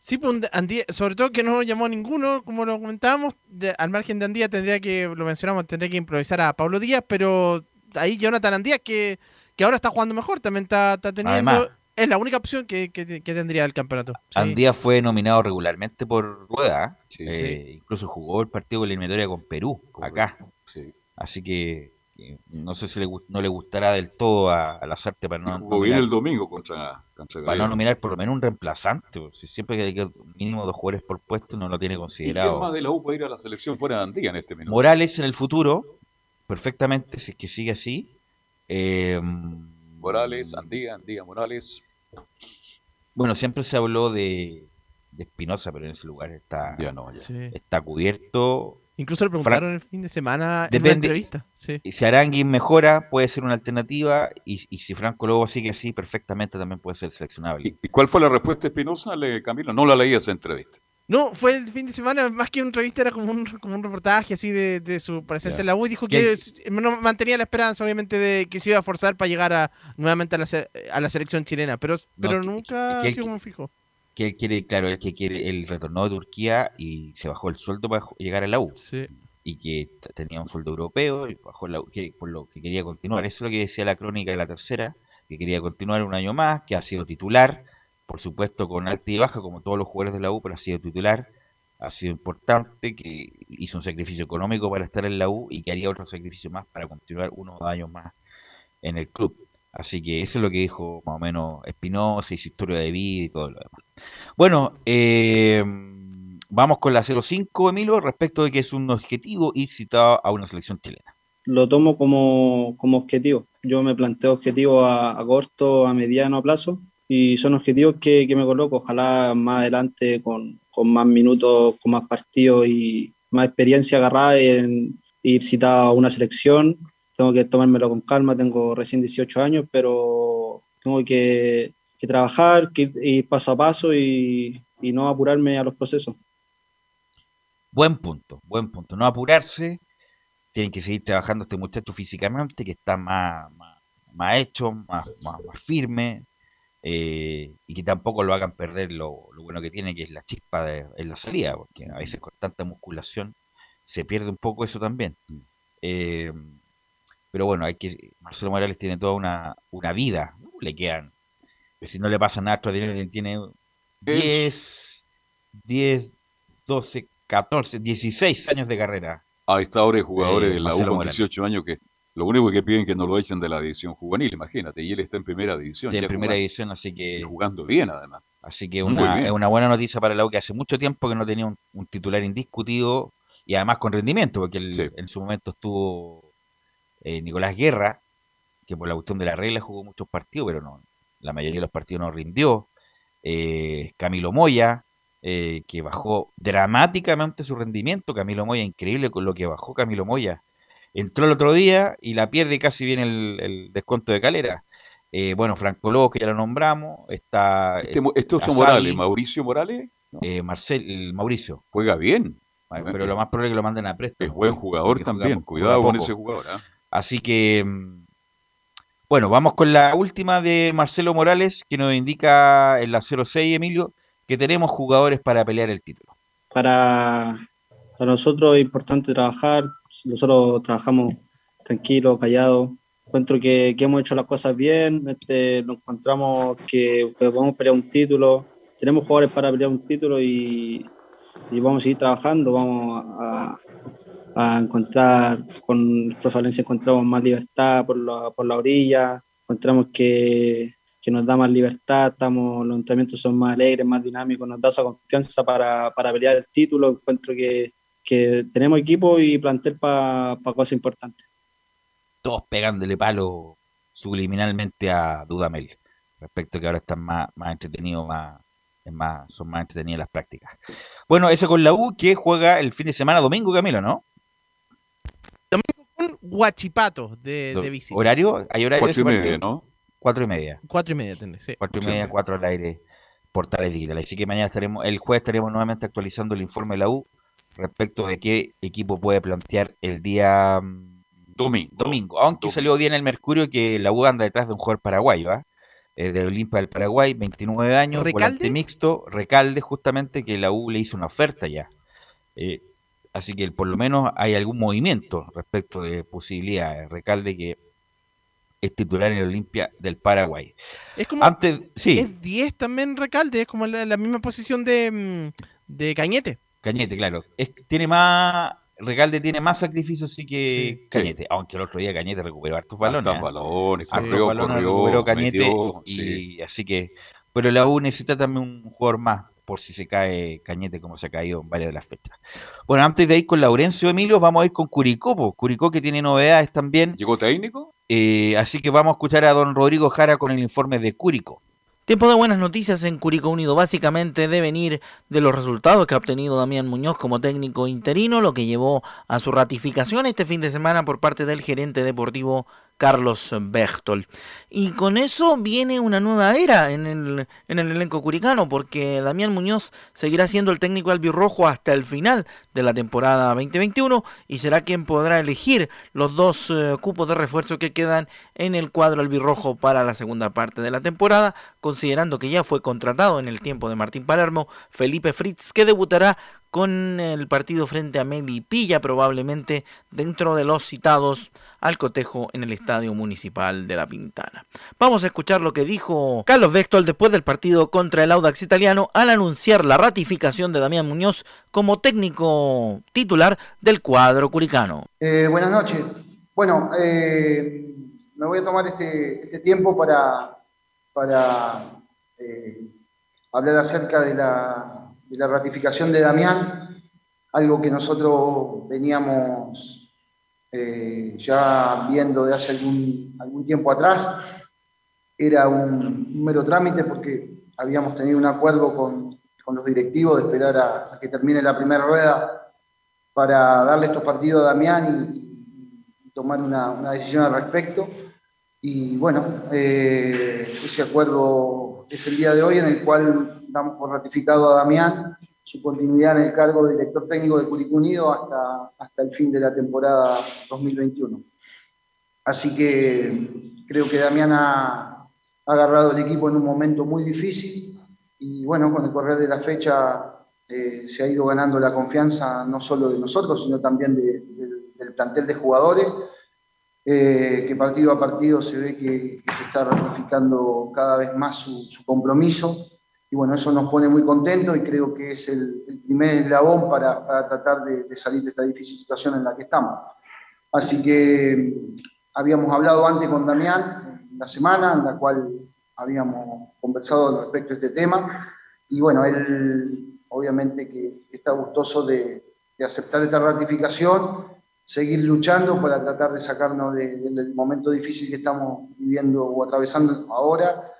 Sí, pues Andía, sobre todo que no llamó a ninguno, como lo comentábamos, al margen de Andía tendría que, lo mencionamos, tendría que improvisar a Pablo Díaz, pero ahí Jonathan Andía que, que ahora está jugando mejor, también está, teniendo... es la única opción que, tendría el campeonato. Andía fue nominado regularmente por Rueda, eh, incluso jugó el partido de la eliminatoria con Perú, acá. Sí. Así que no sé si le, no le gustará del todo a, a Lazarte para no nominar, el domingo contra, Para no nominar por lo menos un reemplazante. Si siempre que hay que mínimo dos jugadores por puesto no lo tiene considerado. ¿Y quién más de la U puede ir a la selección fuera de Andía en este minuto? Morales en el futuro, perfectamente, si es que sigue así. Eh, Morales, Andía, Andía, Morales. Bueno, siempre se habló de, de Espinosa, pero en ese lugar está, está cubierto Incluso le preguntaron el fin de semana en una entrevista. Si Aranguin mejora, puede ser una alternativa. Y, si Franco Lobo sigue así, perfectamente también puede ser seleccionable. ¿Y, cuál fue la respuesta de Espinosa, Camilo? No la leí esa entrevista. No, fue el fin de semana, más que una entrevista, era como un, como un reportaje así de, su presente en la U. Y dijo que mantenía la esperanza, obviamente, de que se iba a forzar para llegar a, nuevamente a la, a la selección chilena. Pero, pero nunca ha sido como fijo que él quiere, claro, el que quiere, el retornó de Turquía y se bajó el sueldo para llegar a la U. Y que tenía un sueldo europeo y bajó la que, por lo que quería continuar. Eso es lo que decía la crónica de la tercera, que quería continuar un año más, que ha sido titular, por supuesto con alta y baja, como todos los jugadores de la U, pero ha sido titular, ha sido importante, que hizo un sacrificio económico para estar en la U y que haría otro sacrificio más para continuar unos años más en el club. Así que eso es lo que dijo más o menos Espinosa y su historia de vida y todo lo demás. Bueno, eh, vamos con la 05, Emilio, respecto de que es un objetivo ir citado a una selección chilena. Lo tomo como, objetivo. Yo me planteo objetivos a, corto, a mediano plazo y son objetivos que, me coloco. Ojalá más adelante con, más minutos, con más partidos y más experiencia agarrada en ir citado a una selección tengo que tomármelo con calma, tengo recién 18 años, pero tengo que, trabajar, que ir, paso a paso y, no apurarme a los procesos. Buen punto, buen punto. No apurarse tienen que seguir trabajando este muchacho físicamente, que está más, más, hecho, más, más, firme, eh, y que tampoco lo hagan perder lo, bueno que tiene, que es la chispa de, en la salida, porque a veces con tanta musculación se pierde un poco eso también. Eh, pero bueno, hay que Marcelo Morales tiene toda una, una vida, le quedan, si no le pasa nada extraordinario, tiene 10, 10, 12, 14, 16 años de carrera. A esta hora hay jugadores eh, de la U con 18 años que lo único que piden que no lo echen de la división juvenil, imagínate, y él está en primera división. en primera división, así que... jugando bien, además. Así que una, es una buena noticia para la U que hace mucho tiempo que no tenía un, titular indiscutido y además con rendimiento, porque en su momento estuvo eh, Nicolás Guerra, que por la cuestión de la regla jugó muchos partidos, pero no, la mayoría de los partidos no rindió. Eh, Camilo Moya, eh, que bajó dramáticamente su rendimiento. Camilo Moya, increíble con lo que bajó Camilo Moya. Entró el otro día y la pierde casi viene el, descuento de calera. Eh, bueno, Franco que ya lo nombramos. Está. Este, estos son Morales, Mauricio Morales. Marcel, Mauricio. Juega bien. Pero lo más probable es que lo manden a préstamo. Es buen jugador también. Cuidado con ese jugador. Así que. Bueno, vamos con la última de Marcelo Morales, que nos indica en la 06, Emilio, que tenemos jugadores para pelear el título. Para, para nosotros es importante trabajar, nosotros trabajamos tranquilos, callados. Encuentro que, hemos hecho las cosas bien, este, nos encontramos que, podemos pelear un título, tenemos jugadores para pelear un título y, vamos a seguir trabajando, vamos a, a encontrar, con Valencia encontramos más libertad por la, por la orilla, encontramos que, que, nos da más libertad, estamos, los entrenamientos son más alegres, más dinámicos, nos da esa confianza para, para pelear el título, encuentro que, que tenemos equipo y plantel para cosas importantes. Todos pegándole palo subliminalmente a Dudamel, respecto a que ahora están más, más entretenidos, más, más, son más entretenidas las prácticas. Bueno, eso con la U que juega el fin de semana domingo, Camilo, ¿no? Domingo con Guachipato de, de visita. ¿Horario? ¿Hay horario? Cuatro y media, ¿no? Cuatro y media. Cuatro y media, sí. Cuatro y media, cuatro al aire, portales digitales. Así que mañana estaremos, el jueves estaremos nuevamente actualizando el informe de la U respecto de qué equipo puede plantear el día mm, domingo. domingo. Aunque salió bien el Mercurio que la U anda detrás de un jugador paraguay, ¿va? Eh, de Olimpia del Paraguay, 29 años, volante mixto, Recalde justamente, que la U le hizo una oferta ya. Eh, Así que por lo menos hay algún movimiento respecto de posibilidades. Recalde que es titular en el Olimpia del Paraguay. Es como. Antes, sí. Es 10 también Recalde, es como la, misma posición de, mm, de, Cañete. Cañete, claro. Es, tiene más. Recalde tiene más sacrificios sí que Cañete, aunque el otro día Cañete recuperó hartos balones. Hartos balones, hartos balones recuperó Cañete. y así que. Pero la U necesita también un jugador más por si se cae Cañete como se ha caído en varias de las fechas. Bueno, antes de ir con Laurencio Emilio, vamos a ir con Curicó. Curicó que tiene novedades también. ¿Llegó técnico? Eh, así que vamos a escuchar a don Rodrigo Jara con el informe de Curicó. Tiempo de buenas noticias en Curicó Unido. Básicamente de venir de los resultados que ha obtenido Damián Muñoz como técnico interino, lo que llevó a su ratificación este fin de semana por parte del gerente deportivo Carlos Bechtol. Y con eso viene una nueva era en el, en el elenco curicano, porque Damián Muñoz seguirá siendo el técnico albirrojo hasta el final de la temporada 2021 y será quien podrá elegir los dos eh, cupos de refuerzo que quedan en el cuadro albirrojo para la segunda parte de la temporada, considerando que ya fue contratado en el tiempo de Martín Palermo Felipe Fritz, que debutará con el partido frente a Melipilla, probablemente dentro de los citados al cotejo en el Estadio Municipal de La Pintana. Vamos a escuchar lo que dijo Carlos Vectol después del partido contra el Audax italiano al anunciar la ratificación de Damián Muñoz como técnico titular del cuadro curicano. Eh, buenas noches. Bueno, eh, me voy a tomar este, este tiempo para, para eh, hablar acerca de la de la ratificación de Damián, algo que nosotros veníamos eh, ya viendo de hace algún, tiempo atrás. Era un, mero trámite porque habíamos tenido un acuerdo con, los directivos de esperar a, que termine la primera rueda para darle estos partidos a Damián y, tomar una, decisión al respecto. Y bueno, eh, ese acuerdo es el día de hoy en el cual damos por ratificado a Damián su continuidad en el cargo de director técnico de Curicó Unido hasta, hasta el fin de la temporada 2021. Así que creo que Damián ha, agarrado el equipo en un momento muy difícil y bueno, con el correr de la fecha eh, se ha ido ganando la confianza no solo de nosotros, sino también del plantel de jugadores, eh, que partido a partido se ve que, se está ratificando cada vez más su, compromiso. Y bueno, eso nos pone muy contentos y creo que es el, primer eslabón para, para tratar de, de, salir de esta difícil situación en la que estamos. Así que habíamos hablado antes con Damián, la semana, en la cual habíamos conversado respecto a este tema. Y bueno, él obviamente que está gustoso de, aceptar esta ratificación, seguir luchando para tratar de sacarnos del momento difícil que estamos viviendo o atravesando ahora.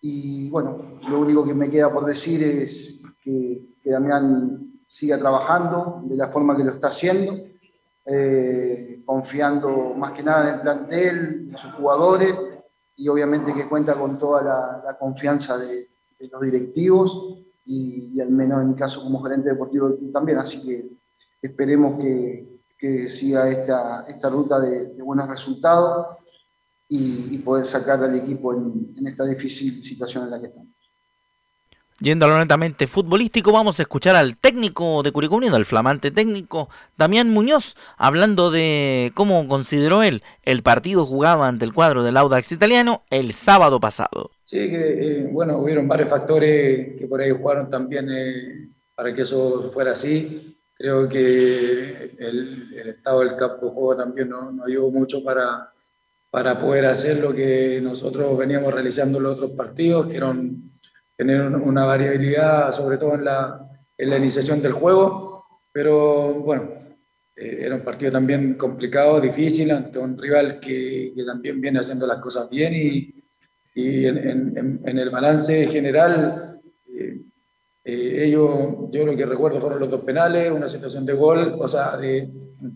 Y bueno, lo único que me queda por decir es que, Damián siga trabajando de la forma que lo está haciendo, eh, confiando más que nada en el plantel, en sus jugadores y obviamente que cuenta con toda la, confianza de, los directivos y, al menos en mi caso como gerente deportivo también, así que esperemos que, siga esta, esta ruta de, buenos resultados y, poder sacar al equipo en, en esta difícil situación en la que estamos. Yendo a lo netamente futbolístico, vamos a escuchar al técnico de Curicó Unido, el flamante técnico Damián Muñoz, hablando de cómo consideró él el partido jugado ante el cuadro del Audax italiano el sábado pasado. Sí, que eh, bueno, hubieron varios factores que por ahí jugaron también eh, para que eso fuera así. Creo que el, estado del campo de juego también nos no ayudó mucho para, para poder hacer lo que nosotros veníamos realizando en los otros partidos, que eran tener una variabilidad, sobre todo en la, en la iniciación del juego, pero bueno, eh, era un partido también complicado, difícil, ante un rival que, que también viene haciendo las cosas bien y, y en, el balance general, eh, eh, ellos, yo lo que recuerdo fueron los dos penales, una situación de gol, o sea, de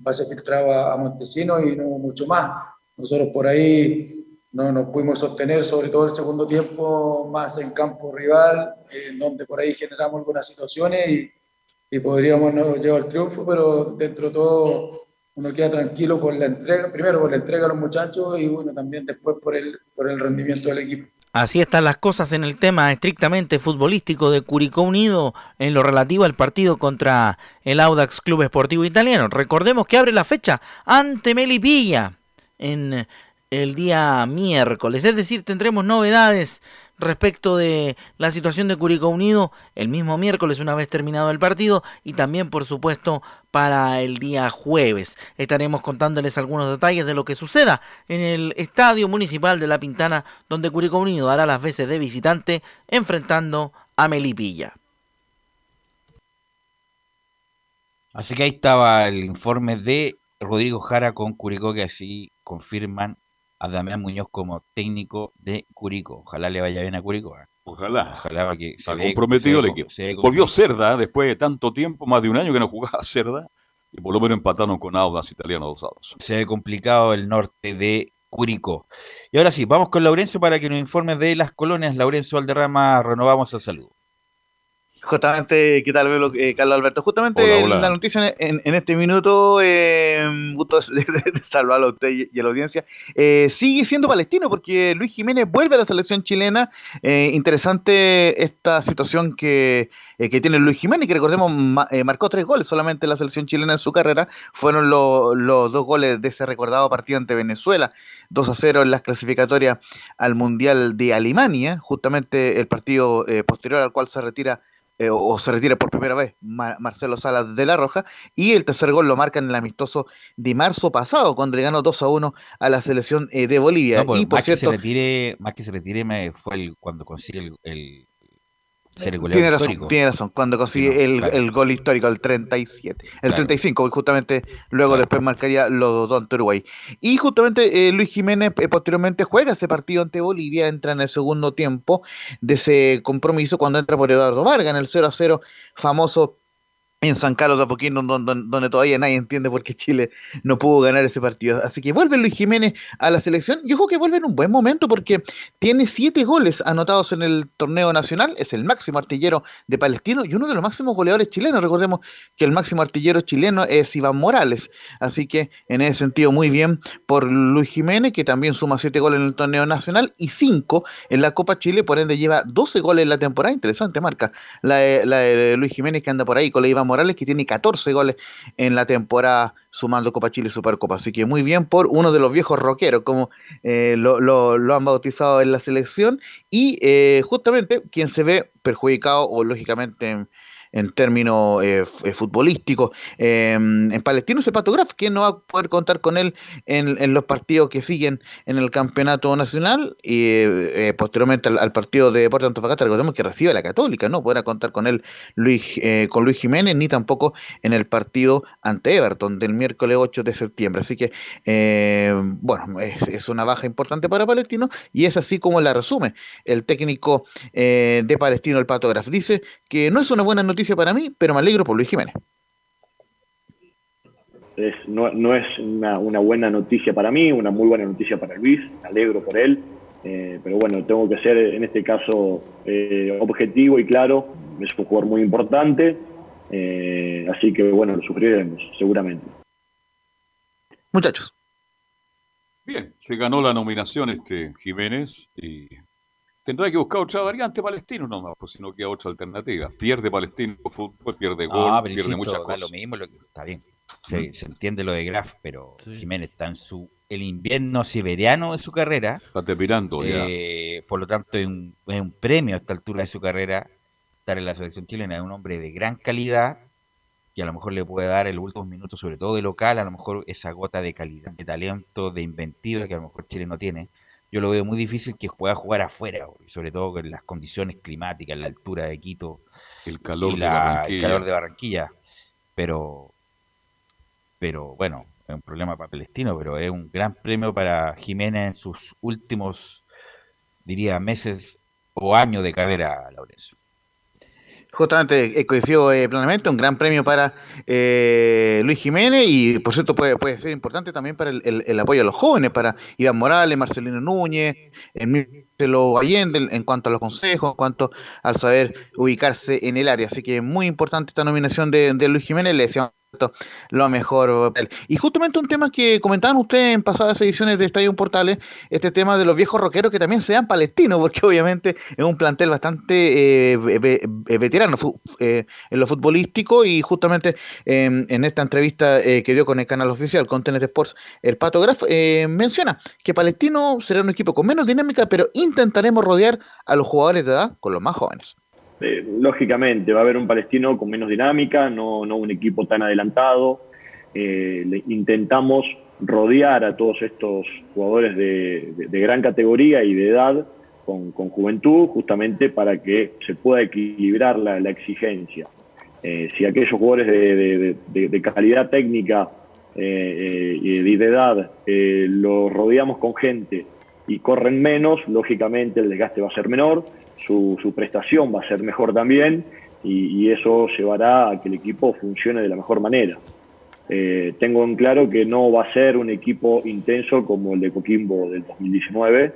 pase filtrado a Montesino y no mucho más. Nosotros por ahí no nos pudimos sostener, sobre todo el segundo tiempo, más en campo rival, en donde por ahí generamos algunas situaciones y, y podríamos no llevar el triunfo, pero dentro de todo uno queda tranquilo por la entrega, primero por la entrega a los muchachos y bueno, también después por el, por el rendimiento del equipo. Así están las cosas en el tema estrictamente futbolístico de Curicó Unido en lo relativo al partido contra el Audax Club Esportivo Italiano. Recordemos que abre la fecha ante Melipilla en el día miércoles. Es decir, tendremos novedades respecto de la situación de Curicó Unido el mismo miércoles una vez terminado el partido y también por supuesto para el día jueves. Estaremos contándoles algunos detalles de lo que suceda en el Estadio Municipal de La Pintana donde Curicó Unido hará las veces de visitante enfrentando a Melipilla. Así que ahí estaba el informe de Rodrigo Jara con Curicó que así confirman a Damián Muñoz como técnico de Curicó. Ojalá le vaya bien a Curicó. ¿eh? Ojalá. Ojalá que se ha comprometido el equipo. Volvió Cerda ¿eh? después de tanto tiempo, más de un año que no jugaba Cerda. Y por lo menos empataron con Audas Italiano dos Se ve complicado el norte de Curicó. Y ahora sí, vamos con Laurencio para que nos informe de las colonias. Laurencio Valderrama, renovamos el saludo. Justamente, ¿qué tal, eh, Carlos Alberto? Justamente la noticia en, este minuto, eh, gusto de, salvarlo a usted y, a la audiencia, eh, sigue siendo palestino porque Luis Jiménez vuelve a la selección chilena. Eh, interesante esta situación que, tiene Luis Jiménez, que recordemos marcó tres goles solamente en la selección chilena en su carrera. Fueron los dos goles de ese recordado partido ante Venezuela. 2 a 0 en las clasificatorias al Mundial de Alemania, justamente el partido posterior al cual se retira eh, o se retira por primera vez Marcelo Salas de la Roja, y el tercer gol lo marca en el amistoso de marzo pasado, cuando le ganó 2 a 1 a la selección eh, de Bolivia. Pues, y por más, que se retire, más que se retire, fue cuando consigue el tiene razón, tiene razón, cuando consigue el, gol histórico, el 37, el 35, justamente luego después marcaría los dos ante Uruguay. Y justamente eh, Luis Jiménez eh, posteriormente juega ese partido ante Bolivia, entra en el segundo tiempo de ese compromiso cuando entra por Eduardo Vargas en el 0 a 0, famoso en San Carlos de Apoquindo, donde, donde, todavía nadie entiende por qué Chile no pudo ganar ese partido. Así que vuelve Luis Jiménez a la selección. Yo creo que vuelve en un buen momento porque tiene siete goles anotados en el torneo nacional, es el máximo artillero de Palestino y uno de los máximos goleadores chilenos. Recordemos que el máximo artillero chileno es Iván Morales. Así que en ese sentido, muy bien por Luis Jiménez, que también suma siete goles en el torneo nacional y cinco en la Copa Chile, por ende lleva 12 goles en la temporada. Interesante marca la, de Luis Jiménez que anda por ahí con la Iván Morales, que tiene 14 goles en la temporada sumando Copa Chile y Supercopa. Así que muy bien por uno de los viejos rockeros, como eh, lo, han bautizado en la selección. Y eh, justamente quien se ve perjudicado o lógicamente en términos eh, eh, futbolísticos. Em, en Palestino es el Pato que no va a poder contar con él en, los partidos que siguen en el campeonato nacional y eh, posteriormente al, partido de Deportes Antofagasta, recordemos que recibe la Católica, no podrá contar con él Luis, con Luis Jiménez, ni tampoco en el partido ante Everton del miércoles 8 de septiembre. Así que, bueno, es, una baja importante para Palestino y es así como la resume el técnico de Palestino, el Pato. Dice que no es una buena noticia para mí, pero me alegro por Luis Jiménez. no, es una, buena noticia para mí, una muy buena noticia para Luis, me alegro por él, eh, pero bueno, tengo que ser en este caso eh, objetivo y claro, es un jugador muy importante, eh, así que bueno, lo sufriremos seguramente. Muchachos. Bien, se ganó la nominación este Jiménez y tendrá que buscar otra variante palestino nomás, pues, sino que otra alternativa. Pierde palestino fútbol, pierde gol, pierde muchas cosas. lo mismo, lo que, está bien. Se, ¿Mm? se, entiende lo de Graf, pero Jiménez está en su el invierno siberiano de su carrera. Está terminando ya. Eh, por lo tanto, es un, es un, premio a esta altura de su carrera estar en la selección chilena. Es un hombre de gran calidad que a lo mejor le puede dar en los últimos minutos, sobre todo de local, a lo mejor esa gota de calidad, de talento, de inventiva que a lo mejor Chile no tiene yo lo veo muy difícil que pueda jugar afuera, sobre todo con las condiciones climáticas, la altura de Quito, el calor, de, Barranquilla. El calor de Barranquilla. Pero, pero bueno, es un problema para Palestino, pero es un gran premio para Jiménez en sus últimos, diría, meses o años de carrera, Laurencio justamente he coincido eh, plenamente, un gran premio para eh, Luis Jiménez y por cierto puede, puede ser importante también para el, apoyo a los jóvenes, para Iván Morales, Marcelino Núñez, Marcelo Allende en cuanto a los consejos, en cuanto al saber ubicarse en el área. Así que muy importante esta nominación de, de Luis Jiménez, le decíamos lo mejor. Y justamente un tema que comentaban ustedes en pasadas ediciones de Estadio Portales, este tema de los viejos rockeros que también sean palestinos, porque obviamente es un plantel bastante eh, veterano eh, en lo futbolístico y justamente en esta entrevista eh, que dio con el canal oficial, con Tener Sports, el Pato Graf menciona que Palestino será un equipo con menos dinámica, pero intentaremos rodear a los jugadores de edad con los más jóvenes. Eh, lógicamente va a haber un palestino con menos dinámica, no, un equipo tan adelantado. Eh, intentamos rodear a todos estos jugadores de, gran categoría y de edad con, juventud, justamente para que se pueda equilibrar la, exigencia. Eh, si aquellos jugadores de, calidad técnica y de edad los rodeamos con gente y corren menos, lógicamente el desgaste va a ser menor su, prestación va a ser mejor también y, eso llevará a que el equipo funcione de la mejor manera. Eh, tengo en claro que no va a ser un equipo intenso como el de Coquimbo del 2019,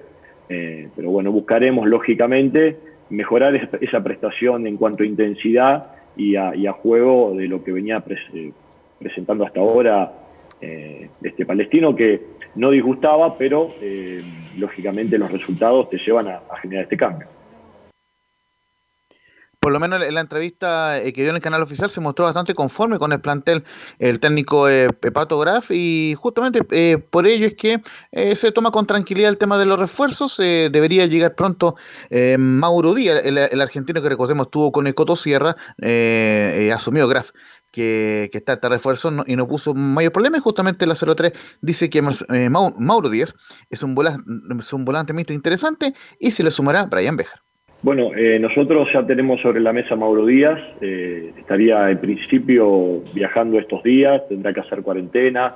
eh, pero bueno, buscaremos lógicamente mejorar esa prestación en cuanto a intensidad y a, juego de lo que venía eh, presentando hasta ahora este palestino que no disgustaba, pero lógicamente los resultados te llevan a generar este cambio por lo menos en la entrevista eh, que dio en el canal oficial, se mostró bastante conforme con el plantel el técnico eh, Pato Graf y justamente eh, por ello es que eh, se toma con tranquilidad el tema de los refuerzos. debería llegar pronto Mauro Díaz, el, argentino que recordemos tuvo con el Coto Sierra, asumió Graf. Que, está este refuerzo y no puso mayor problema. Y justamente la 03 dice que Mauro Díaz es un, volante, es un volante muy interesante y se le sumará Brian Bejar. Bueno, eh, nosotros ya tenemos sobre la mesa Mauro Díaz, eh, estaría en principio viajando estos días, tendrá que hacer cuarentena,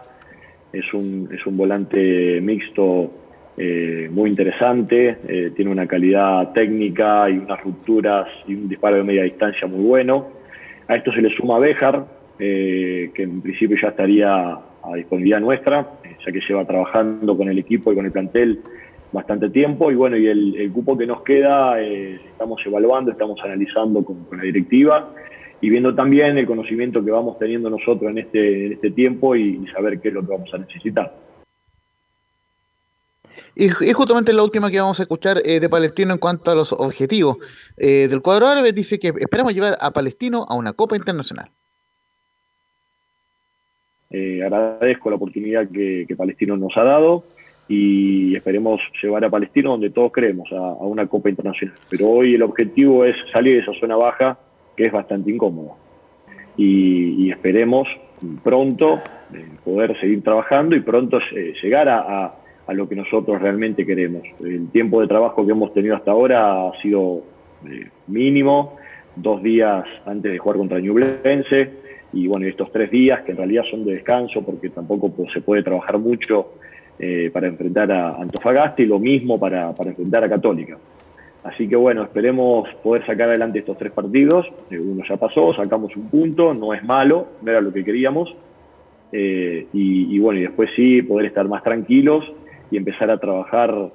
es un, es un volante mixto eh, muy interesante, tiene una calidad técnica y unas rupturas y un disparo de media distancia muy bueno, A esto se le suma Béjar, eh, que en principio ya estaría a disponibilidad nuestra, ya que lleva trabajando con el equipo y con el plantel bastante tiempo. Y bueno, y el, el cupo que nos queda eh, estamos evaluando, estamos analizando con, con, la directiva y viendo también el conocimiento que vamos teniendo nosotros en este, en este tiempo y, y saber qué es lo que vamos a necesitar. Y, y, justamente la última que vamos a escuchar eh, de Palestino en cuanto a los objetivos eh, del cuadro árabe dice que esperamos llevar a Palestino a una Copa Internacional. Eh, agradezco la oportunidad que, que, Palestino nos ha dado y esperemos llevar a Palestino donde todos creemos, a, una Copa Internacional. Pero hoy el objetivo es salir de esa zona baja que es bastante incómoda. Y, esperemos pronto eh, poder seguir trabajando y pronto eh, llegar a, a, a, lo que nosotros realmente queremos. El tiempo de trabajo que hemos tenido hasta ahora ha sido eh, mínimo, dos días antes de jugar contra Ñublense y bueno, estos tres días que en realidad son de descanso porque tampoco pues, se puede trabajar mucho eh, para enfrentar a Antofagasta y lo mismo para, para, enfrentar a Católica. Así que bueno, esperemos poder sacar adelante estos tres partidos. Eh, uno ya pasó, sacamos un punto, no es malo, no era lo que queríamos. Eh, y, y, bueno, y después sí poder estar más tranquilos y empezar a trabajar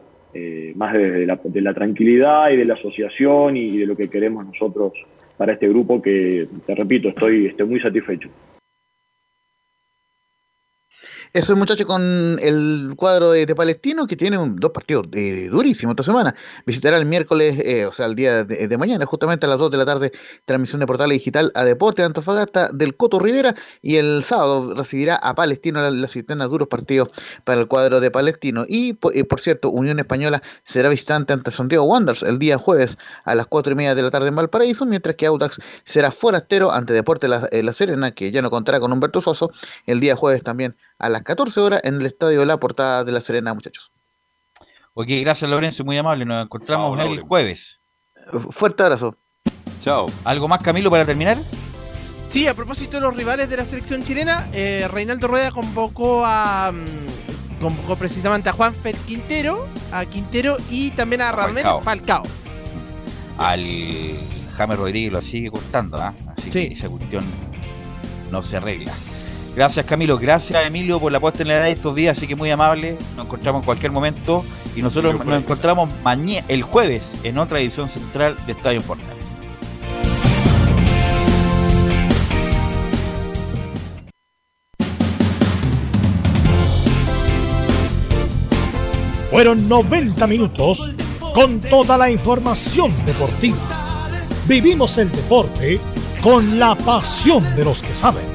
más desde la, de la tranquilidad y de la asociación y de lo que queremos nosotros para este grupo que, te repito, estoy, estoy muy satisfecho. Eso es, muchachos, con el cuadro de, Palestino, que tiene un, dos partidos eh, durísimos esta semana. Visitará el miércoles, eh, o sea, el día de, mañana, justamente a las 2 de la tarde, transmisión de Portales Digital a Deporte de Antofagasta del Coto Rivera. Y el sábado recibirá a Palestino la, la cisterna duros partidos para el cuadro de Palestino. Y, por, eh, por cierto, Unión Española será visitante ante Santiago Wanderers el día jueves a las 4 y media de la tarde en Valparaíso, mientras que Audax será forastero ante Deporte La, la Serena, que ya no contará con Humberto Soso, el día jueves también a las 14 horas en el Estadio la Portada de La Serena, muchachos. Ok, gracias Lorenzo, muy amable. Nos encontramos Chao, el jueves. Fuerte abrazo. Chao. ¿Algo más, Camilo, para terminar? Sí, a propósito de los rivales de la selección chilena, eh, Reinaldo Rueda convocó a. Um, convocó precisamente a Juanfer Quintero, a Quintero y también a Radamel Falcao. Falcao. Al James Rodríguez lo sigue cortando, ¿ah? ¿eh? Así sí. que esa cuestión no se arregla. Gracias Camilo, gracias Emilio por la puesta en la edad de estos días, así que muy amable, nos encontramos en cualquier momento y nosotros nos encontramos mañana, el jueves en otra edición central de Estadio Portales. Fueron 90 minutos con toda la información deportiva. Vivimos el deporte con la pasión de los que saben.